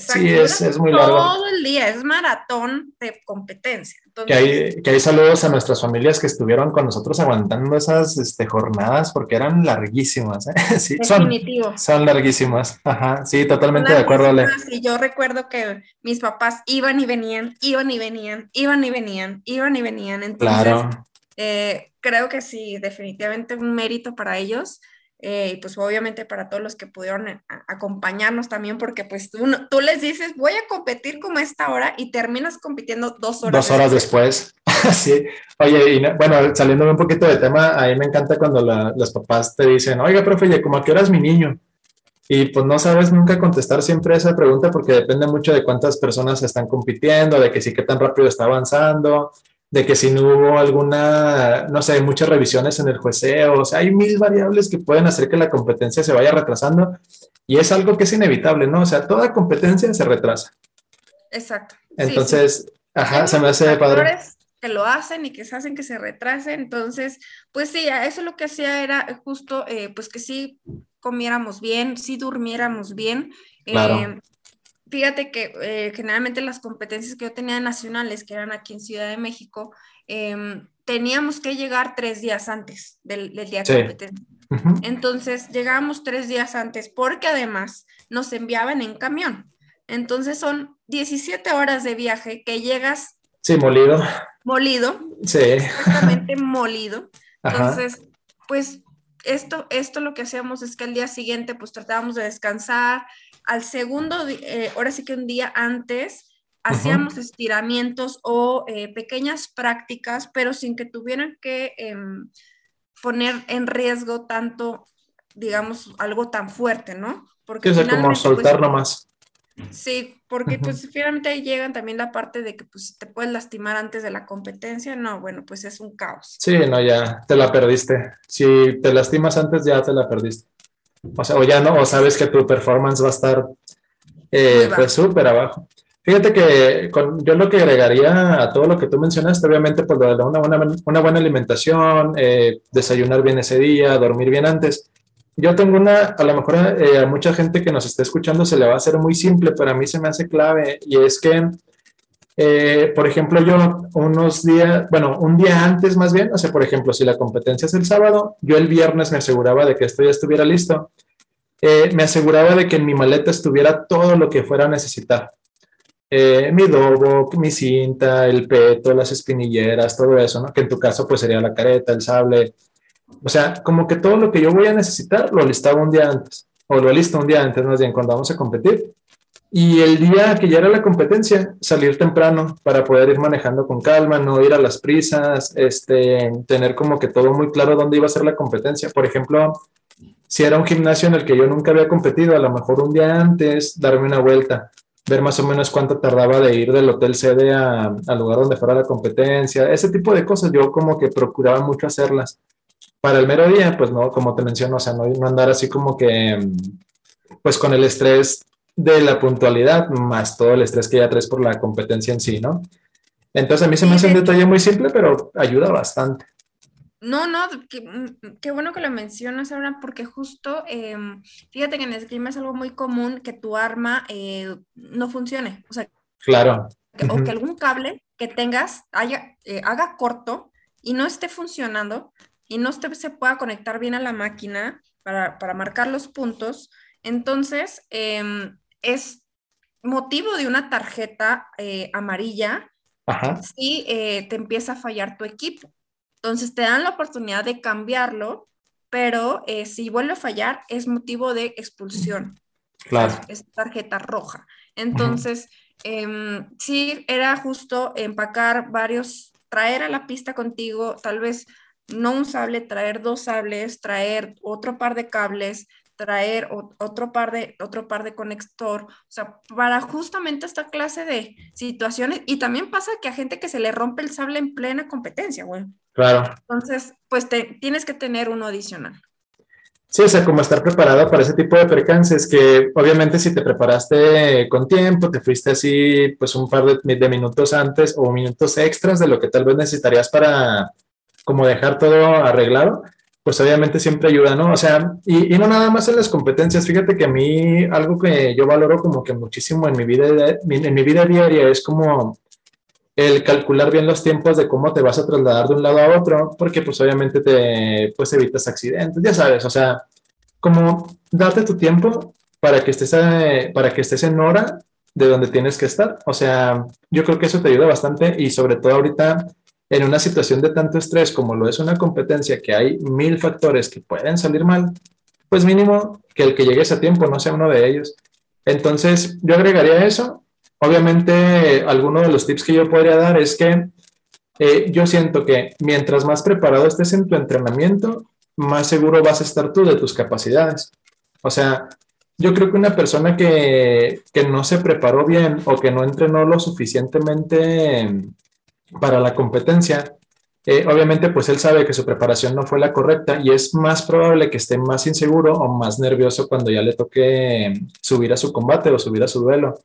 Sí, es, es, muy largo. Todo el día, es maratón de competencia. que, hay, que hay saludos a nuestras familias que estuvieron con nosotros aguantando esas este, jornadas porque eran larguísimas. ¿eh? Sí, Definitivo. Son, larguísimas. Ajá, sí, totalmente de acuerdo, Ale. Y yo recuerdo que mis papás iban y venían, iban y venían, iban y venían, iban y venían. Entonces, claro. Eh, creo que sí, definitivamente un mérito para ellos. Eh, y pues obviamente para todos los que pudieron eh, acompañarnos también, porque pues tú, tú, les dices, voy a competir como esta hora y terminas compitiendo dos horas. Dos horas después. sí. Oye, y bueno, saliendo un poquito de tema, a mí me encanta cuando los papás te dicen, oiga, profe, ¿y ¿cómo a qué hora es mi niño? Y pues no sabes nunca contestar siempre esa pregunta porque depende mucho de cuántas personas están compitiendo, de que sí, qué tan rápido está avanzando, de que si no hubo alguna, no sé, muchas revisiones en el jueceo, o sea, hay mil variables que pueden hacer que la competencia se vaya retrasando y es algo que es inevitable, ¿no? O sea, toda competencia se retrasa. Exacto. Entonces, ajá, se me hace padre. Que lo hacen y que se hacen que se retrase, entonces, pues sí, eso lo que hacía era justo, eh, pues que sí comiéramos bien, sí durmiéramos bien. Claro. Eh, fíjate que eh, generalmente las competencias que yo tenía nacionales, que eran aquí en Ciudad de México, em, teníamos que llegar tres días antes del, día de competencia. Entonces llegábamos tres días antes porque además nos enviaban en camión. Entonces son 17 horas de viaje que llegas. Sí, molido. Molido. Sí. Exactamente molido. Entonces, pues esto, esto lo que hacíamos es que al día siguiente pues tratábamos de descansar, al segundo, eh, ahora sí que un día antes, hacíamos estiramientos o eh, pequeñas prácticas, pero sin que tuvieran que em, poner en riesgo tanto, digamos, algo tan fuerte, ¿no? Porque es como pues, soltar nomás. Sí, porque pues finalmente llegan también la parte de que pues te puedes lastimar antes de la competencia, no, bueno, pues es un caos. Sí, no, ya te la perdiste. Si te lastimas antes, ya te la perdiste. O sea, o ya no, o sabes que tu performance va a estar eh, pues súper abajo. Fíjate que yo lo que agregaría a todo lo que tú mencionaste, obviamente, pues una buena, una buena alimentación, eh, desayunar bien ese día, dormir bien antes. Yo tengo una, a lo mejor eh, a mucha gente que nos esté escuchando se le va a hacer muy simple, pero a mí se me hace clave y es que eh, por ejemplo, yo unos días, bueno, un día antes más bien, o sea, por ejemplo, si la competencia es el sábado, yo el viernes me aseguraba de que esto ya estuviera listo. Eh, me aseguraba de que en mi maleta estuviera todo lo que fuera a necesitar. Eh, mi dobo, mi cinta, el peto, las espinilleras, todo eso, ¿no? Que en tu caso pues sería la careta, el sable. O sea, como que todo lo que yo voy a necesitar lo listaba un día antes, o lo listo un día antes, más bien, cuando vamos a competir. Y el día que ya era la competencia, salir temprano para poder ir manejando con calma, no ir a las prisas, este, tener como que todo muy claro dónde iba a ser la competencia. Por ejemplo, si era un gimnasio en el que yo nunca había competido, a lo mejor un día antes, darme una vuelta, ver más o menos cuánto tardaba de ir del hotel sede al lugar donde fuera la competencia, ese tipo de cosas yo como que procuraba mucho hacerlas. Para el mero día, pues no, como te menciono, o sea, no, no andar así como que, pues con el estrés de la puntualidad, más todo el estrés que ya traes por la competencia en sí, ¿no? Entonces a mí se me hace un detalle muy simple, pero ayuda bastante. No, no, mm, qué, bueno que lo mencionas ahora, porque justo, em, fíjate que en esgrima es algo muy común que tu arma eh, no funcione. O sea, claro. o que algún cable que tengas haya, eh, haga corto y no esté funcionando y no se pueda conectar bien a la máquina para, marcar los puntos. Entonces, em, es motivo de una tarjeta eh, amarilla si te empieza a fallar tu equipo. Entonces te dan la oportunidad de cambiarlo, pero eh, si vuelve a fallar es motivo de expulsión. Claro. Es, tarjeta roja. Entonces, em, sí, era justo empacar varios, traer a la pista contigo, tal vez no un sable, traer dos sables, traer otro par de cables, traer otro par de otro par de conector, o sea, para justamente esta clase de situaciones y también pasa que a gente que se le rompe el sable en plena competencia, güey. Claro. Entonces, pues te, tienes que tener uno adicional. Sí, o sea, como estar preparado para ese tipo de percances, que obviamente si te preparaste con tiempo, te fuiste así pues un par de, de minutos antes o minutos extras de lo que tal vez necesitarías para como dejar todo arreglado, pues obviamente siempre ayuda, ¿no? O sea, y, no nada más en las competencias, fíjate que a mí algo que yo valoro como que muchísimo en mi vida, en mi vida diaria es como el calcular bien los tiempos de cómo te vas a trasladar de un lado a otro, porque pues obviamente te pues evitas accidentes, ya sabes, o sea, como darte tu tiempo para que estés, eh, para que estés en hora de donde tienes que estar. O sea, yo creo que eso te ayuda bastante y sobre todo ahorita en una situación de tanto estrés como lo es una competencia que hay mil factores que pueden salir mal, pues mínimo que el que llegues a tiempo no sea uno de ellos. Entonces, yo agregaría eso. Obviamente, alguno de los tips que yo podría dar es que eh, yo siento que mientras más preparado estés en tu entrenamiento, más seguro vas a estar tú de tus capacidades. O sea, yo creo que una persona que, que no se preparó bien o que no entrenó lo suficientemente para la competencia, eh, obviamente pues él sabe que su preparación no fue la correcta y es más probable que esté más inseguro o más nervioso cuando ya le toque subir a su combate o subir a su duelo.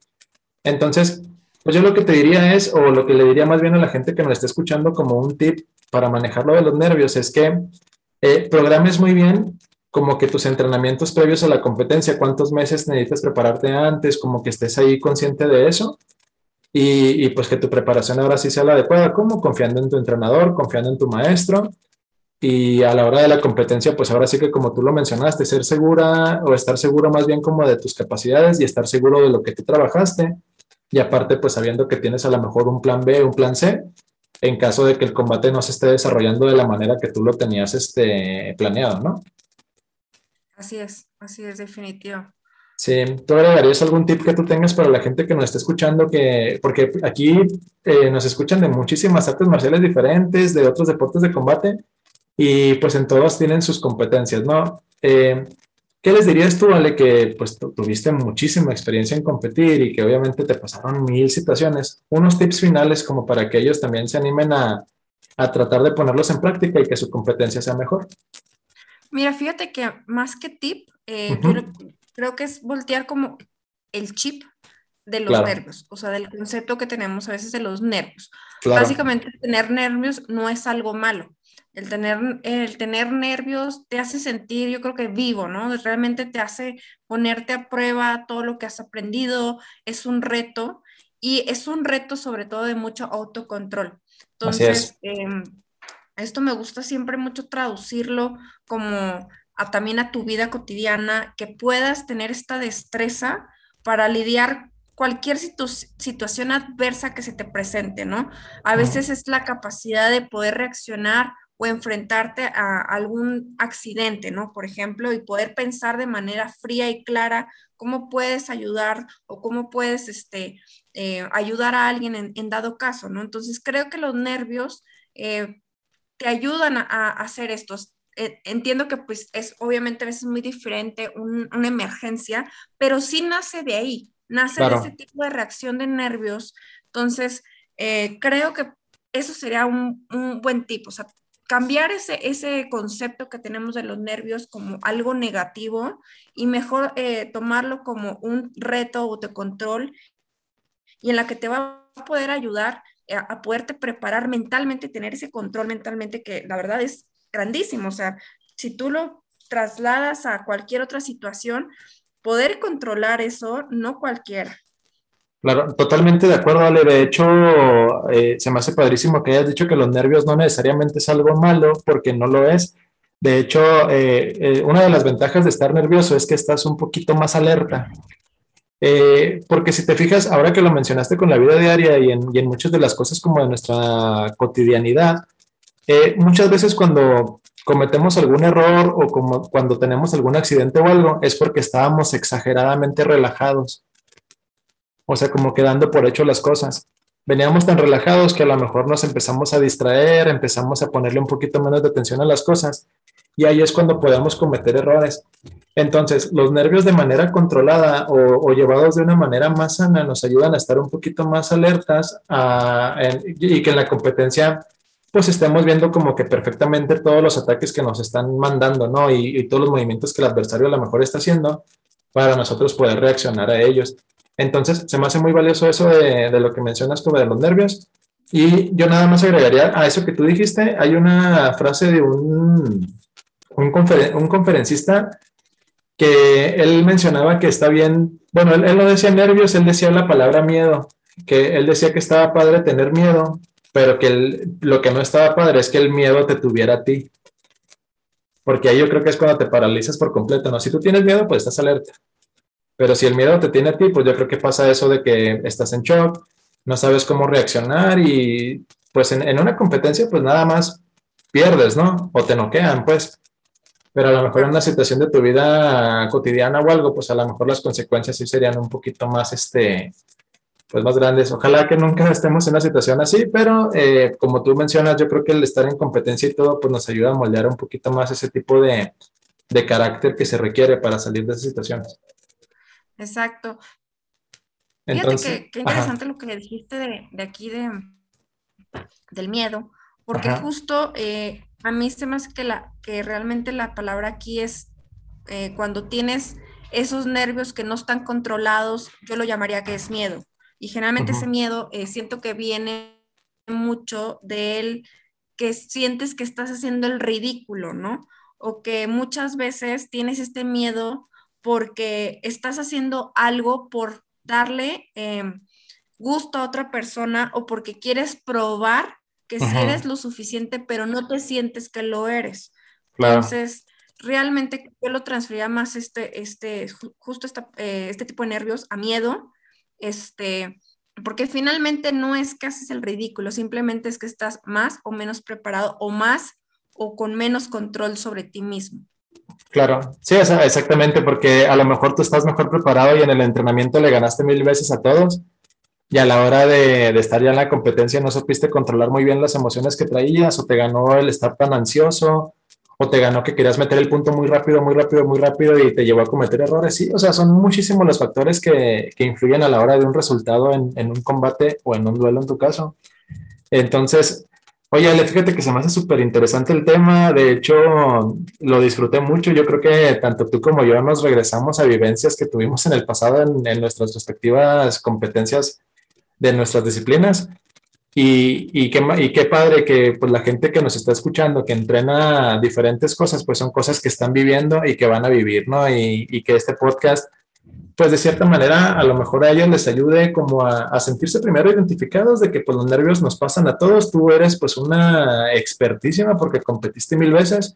Entonces, pues yo lo que te diría es, o lo que le diría más bien a la gente que nos esté escuchando como un tip para manejarlo de los nervios, es que eh, programes muy bien como que tus entrenamientos previos a la competencia, cuántos meses necesitas prepararte antes, como que estés ahí consciente de eso y, pues que tu preparación ahora sí sea la adecuada, como confiando en tu entrenador, confiando en tu maestro y a la hora de la competencia, pues ahora sí que como tú lo mencionaste, ser segura o estar seguro más bien como de tus capacidades y estar seguro de lo que tú trabajaste y aparte pues sabiendo que tienes a lo mejor un plan B, un plan C en caso de que el combate no se esté desarrollando de la manera que tú lo tenías este, planeado, ¿no? Así es, así es, definitivo. Sí, ¿tú agregarías algún tip que tú tengas para la gente que nos está escuchando? Que, porque aquí eh, nos escuchan de muchísimas artes marciales diferentes, de otros deportes de combate, y pues en todos tienen sus competencias, ¿no? Eh, ¿Qué les dirías tú, Ale, que pues tuviste muchísima experiencia en competir y que obviamente te pasaron mil situaciones? Unos tips finales como para que ellos también se animen a, a tratar de ponerlos en práctica y que su competencia sea mejor. Mira, fíjate que más que tip, eh, creo que es voltear como el chip de los nervios, o sea, del concepto que tenemos a veces de los nervios. Básicamente, tener nervios no es algo malo. El tener, el tener nervios te hace sentir, yo creo que vivo, ¿no? Realmente te hace ponerte a prueba todo lo que has aprendido, es un reto y es un reto sobre todo de mucho autocontrol. Entonces, em, esto me gusta siempre mucho traducirlo como también a tu vida cotidiana, que puedas tener esta destreza para lidiar cualquier situación adversa que se te presente, ¿no? A veces es la capacidad de poder reaccionar o enfrentarte a algún accidente, ¿no? Por ejemplo, y poder pensar de manera fría y clara cómo puedes ayudar o cómo puedes este, eh, ayudar a alguien en, dado caso, ¿no? Entonces, creo que los nervios eh, te ayudan a, hacer esto. Eh, entiendo que pues es obviamente a veces muy diferente una emergencia, pero sí nace de ahí. nace de ese tipo de reacción de nervios. Entonces, eh, creo que eso sería un, buen tipo, o sea, cambiar ese, ese concepto que tenemos de los nervios como algo negativo y mejor eh, tomarlo como un reto o de control y en la que te va a poder ayudar a, a poderte preparar mentalmente, tener ese control mentalmente que la verdad es grandísimo. O sea, si tú lo trasladas a cualquier otra situación, poder controlar eso, no cualquiera. Claro, totalmente de acuerdo, Ale. De hecho, eh, se me hace padrísimo que hayas dicho que los nervios no necesariamente es algo malo, porque no lo es. De hecho, eh, eh, una de las ventajas de estar nervioso es que estás un poquito más alerta. porque si te fijas, ahora que lo mencionaste con la vida diaria y en, y en muchas de las cosas como de nuestra cotidianidad, muchas veces cuando cometemos algún error o como cuando tenemos algún accidente o algo, es porque estábamos exageradamente relajados o sea, como quedando por hecho las cosas. Veníamos tan relajados que a lo mejor nos empezamos a distraer, empezamos a ponerle un poquito menos de atención a las cosas y ahí es cuando podemos cometer errores. Entonces, los nervios de manera controlada o, llevados de una manera más sana nos ayudan a estar un poquito más alertas y que en la competencia pues estemos viendo como que perfectamente todos los ataques que nos están mandando, ¿no? Y, todos los movimientos que el adversario a lo mejor está haciendo para nosotros poder reaccionar a ellos. Entonces, se me hace muy valioso eso de, lo que mencionas de los nervios. Y yo nada más agregaría a eso que tú dijiste, hay una frase de un, un, conferencista que él mencionaba que está bien, bueno, él, no decía nervios, él decía la palabra miedo, que él decía que estaba padre tener miedo, pero que lo que no estaba padre es que el miedo te tuviera a ti. Porque ahí yo creo que es cuando te paralizas por completo, ¿no? Si tú tienes miedo, pues estás alerta. Pero si el miedo te tiene a ti, pues yo creo que pasa eso de que estás en shock, no sabes cómo reaccionar y pues en, una competencia pues nada más pierdes, ¿no? O te noquean, pues. Pero a lo mejor en una situación de tu vida cotidiana o algo, pues a lo mejor las consecuencias sí serían un poquito más, este, pues más grandes. Ojalá que nunca estemos en una situación así, pero eh, como tú mencionas, yo creo que el estar en competencia y todo, pues nos ayuda a moldear un poquito más ese tipo de, de carácter que se requiere para salir de esas situaciones. Exacto. Fíjate que, interesante lo que dijiste de, aquí de, del miedo, porque justo eh, a mí se me hace que, la, que realmente la palabra aquí es eh, cuando tienes esos nervios que no están controlados, yo lo llamaría que es miedo. Y generalmente ese miedo eh, siento que viene mucho de él, que sientes que estás haciendo el ridículo, ¿no? O que muchas veces tienes este miedo porque estás haciendo algo por darle em, gusto a otra persona o porque quieres probar que si eres lo suficiente, pero no te sientes que lo eres. Entonces, realmente yo lo transfería más este, este, justo eh, este tipo de nervios a miedo, este, porque finalmente no es que haces el ridículo, simplemente es que estás más o menos preparado o más o con menos control sobre ti mismo. Claro, sí, exactamente, porque a lo mejor tú estás mejor preparado y en el entrenamiento le ganaste mil veces a todos y a la hora de, estar ya en la competencia no supiste controlar muy bien las emociones que traías o te ganó el estar tan ansioso o te ganó que querías meter el punto muy rápido, muy rápido, muy rápido y te llevó a cometer errores. Sí, o sea, son muchísimos los factores que, influyen a la hora de un resultado en, en un combate o en un duelo en tu caso. Entonces, Oye, Ale, fíjate que se me hace súper interesante el tema. De hecho, lo disfruté mucho. Yo creo que tanto tú como yo nos regresamos a vivencias que tuvimos en el pasado en, nuestras respectivas competencias de nuestras disciplinas. Y, y, qué, y qué padre que pues, la gente que nos está escuchando, que entrena diferentes cosas, pues son cosas que están viviendo y que van a vivir, ¿no? Y, y que este podcast pues de cierta manera a lo mejor a ellos les ayude como a, sentirse primero identificados de que pues los nervios nos pasan a todos, tú eres pues una expertísima porque competiste mil veces.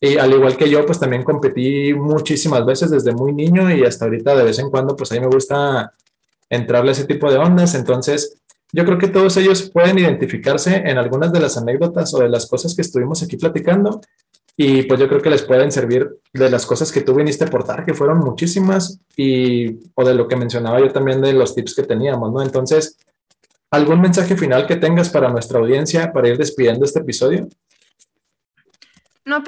Y al igual que yo pues también competí muchísimas veces desde muy niño y hasta ahorita de vez en cuando pues a mí me gusta entrarle a ese tipo de ondas, entonces yo creo que todos ellos pueden identificarse en algunas de las anécdotas o de las cosas que estuvimos aquí platicando y pues yo creo que les pueden servir de las cosas que tú viniste a aportar, que fueron muchísimas, y, o de lo que mencionaba yo también de los tips que teníamos, ¿no? Entonces, ¿algún mensaje final que tengas para nuestra audiencia para ir despidiendo este episodio? No,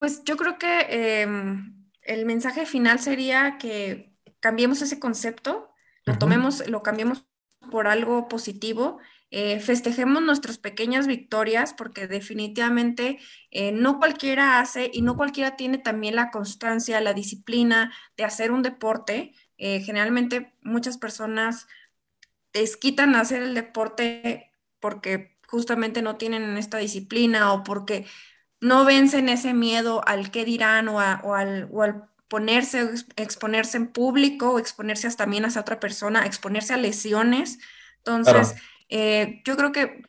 pues yo creo que em, el mensaje final sería que cambiemos ese concepto lo tomemos, lo cambiemos por algo positivo. Eh, festejemos nuestras pequeñas victorias porque definitivamente eh, no cualquiera hace y no cualquiera tiene también la constancia, la disciplina de hacer un deporte. Eh, generalmente muchas personas desquitan hacer el deporte porque justamente no tienen esta disciplina o porque no vencen ese miedo al qué dirán o, al, o al, ponerse, exponerse en público o exponerse hasta también a otra persona, exponerse a lesiones. Entonces, eh, yo creo que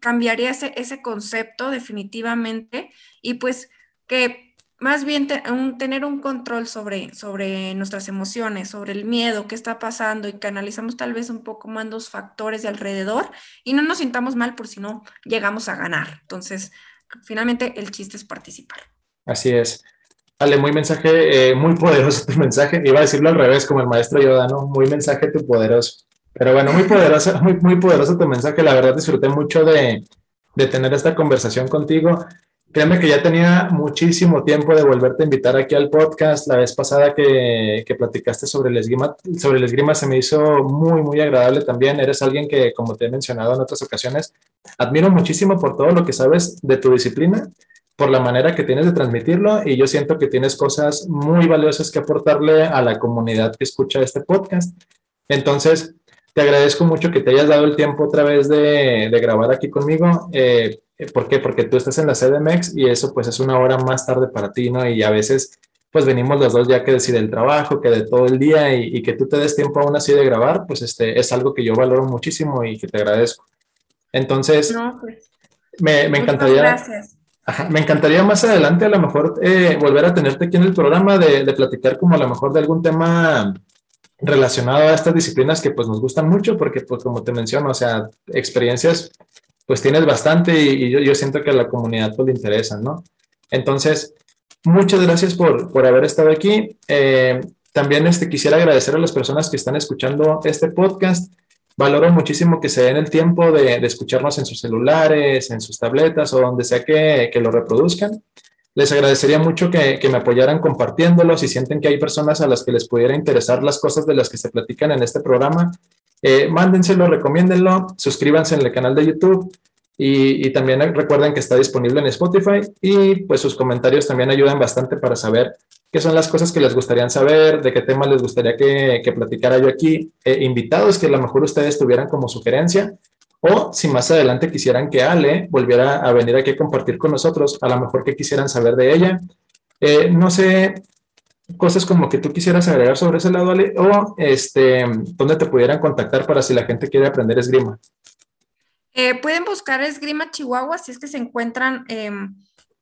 cambiaría ese, ese concepto definitivamente y pues que más bien tener un control sobre, sobre nuestras emociones, sobre el miedo, qué está pasando y que analizamos tal vez un poco más los factores de alrededor y no nos sintamos mal por si no llegamos a ganar. Entonces, finalmente el chiste es participar. Así es. Ale, muy mensaje, eh, muy poderoso tu mensaje. Iba a decirlo al revés, como el maestro Yoda, ¿no? Muy mensaje tu poderoso. Pero bueno, muy poderoso, muy, muy poderoso tu mensaje. La verdad disfruté mucho de, de tener esta conversación contigo. Créeme que ya tenía muchísimo tiempo de volverte a invitar aquí al podcast. La vez pasada que, que, platicaste sobre el, esgrima, sobre el esgrima se me hizo muy, muy agradable también. Eres alguien que, como te he mencionado en otras ocasiones, admiro muchísimo por todo lo que sabes de tu disciplina, por la manera que tienes de transmitirlo y yo siento que tienes cosas muy valiosas que aportarle a la comunidad que escucha este podcast. Entonces, te agradezco mucho que te hayas dado el tiempo otra vez de, de grabar aquí conmigo. Eh, ¿Por qué? Porque tú estás en la CDMX y eso pues es una hora más tarde para ti, ¿no? Y a veces pues venimos los dos ya que decide el trabajo, que de todo el día y, que tú te des tiempo aún así de grabar, pues este es algo que yo valoro muchísimo y que te agradezco. Entonces, pues, me, me encantaría... Gracias. Me encantaría más adelante a lo mejor eh, volver a tenerte aquí en el programa de, de platicar como a lo mejor de algún tema relacionado a estas disciplinas que pues nos gustan mucho porque pues como te menciono, o sea, experiencias pues tienes bastante y, yo, siento que a la comunidad pues le interesan, ¿no? Entonces, muchas gracias por, por haber estado aquí. Eh, también este, quisiera agradecer a las personas que están escuchando este podcast. Valoro muchísimo que se den el tiempo de, escucharnos en sus celulares, en sus tabletas o donde sea que, lo reproduzcan. Les agradecería mucho que, que, me apoyaran compartiéndolo. Si sienten que hay personas a las que les pudiera interesar las cosas de las que se platican en este programa, eh, mándenselo, recomiéndenlo, suscríbanse en el canal de YouTube y, también recuerden que está disponible en Spotify y pues sus comentarios también ayudan bastante para saber qué son las cosas que les gustaría saber, de qué temas les gustaría que, que platicara yo aquí, eh, invitados que a lo mejor ustedes tuvieran como sugerencia o si más adelante quisieran que Ale volviera a venir aquí a compartir con nosotros, a lo mejor que quisieran saber de ella. Eh, no sé, cosas como que tú quisieras agregar sobre ese lado, Ale, o este, dónde te pudieran contactar para si la gente quiere aprender esgrima. Eh, pueden buscar esgrima Chihuahua si es que se encuentran, em,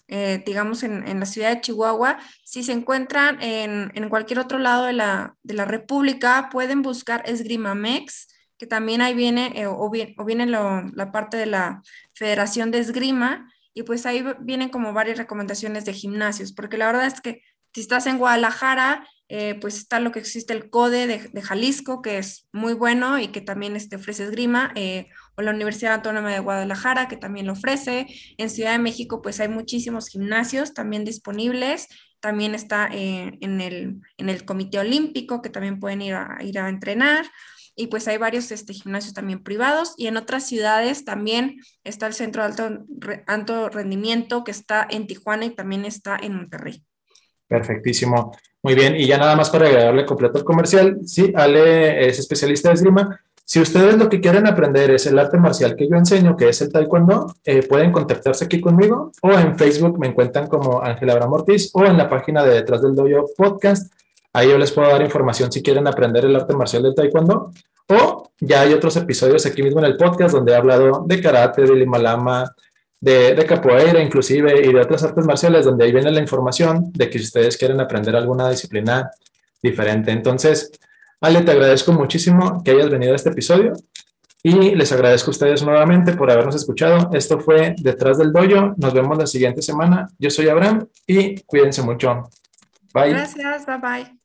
eh, digamos, en, la ciudad de Chihuahua. Si se encuentran en, en cualquier otro lado de la, de la, República, pueden buscar esgrima Mex, que también ahí viene, eh, o, o, viene la parte de la Federación de Esgrima, y pues ahí vienen como varias recomendaciones de gimnasios, porque la verdad es que si estás en Guadalajara, eh, pues está lo que existe el CODE de, Jalisco, que es muy bueno y que también este, ofrece esgrima, eh, o la Universidad Autónoma de Guadalajara, que también lo ofrece. En Ciudad de México, pues hay muchísimos gimnasios también disponibles. También está eh, en, el, en el Comité Olímpico, que también pueden ir a, ir a entrenar y pues hay varios este, gimnasios también privados y en otras ciudades también está el Centro de Alto, Alto Rendimiento que está en Tijuana y también está en Monterrey. Perfectísimo. Muy bien. Y ya nada más para agregarle completo el comercial. Sí, Ale es especialista de esgrima. Si ustedes lo que quieren aprender es el arte marcial que yo enseño, que es el taekwondo, eh, pueden contactarse aquí conmigo o en Facebook me encuentran como Ángela Abraham Ortiz o en la página de Detrás del Dojo Podcast. Ahí yo les puedo dar información si quieren aprender el arte marcial del taekwondo. O ya hay otros episodios aquí mismo en el podcast donde he hablado de karate, de limalama, de, de, capoeira inclusive y de otras artes marciales donde ahí viene la información de que si ustedes quieren aprender alguna disciplina diferente. Entonces, Ale, te agradezco muchísimo que hayas venido a este episodio y les agradezco a ustedes nuevamente por habernos escuchado. Esto fue Detrás del Dojo. Nos vemos la siguiente semana. Yo soy Abraham y cuídense mucho. Bye. Gracias, bye bye.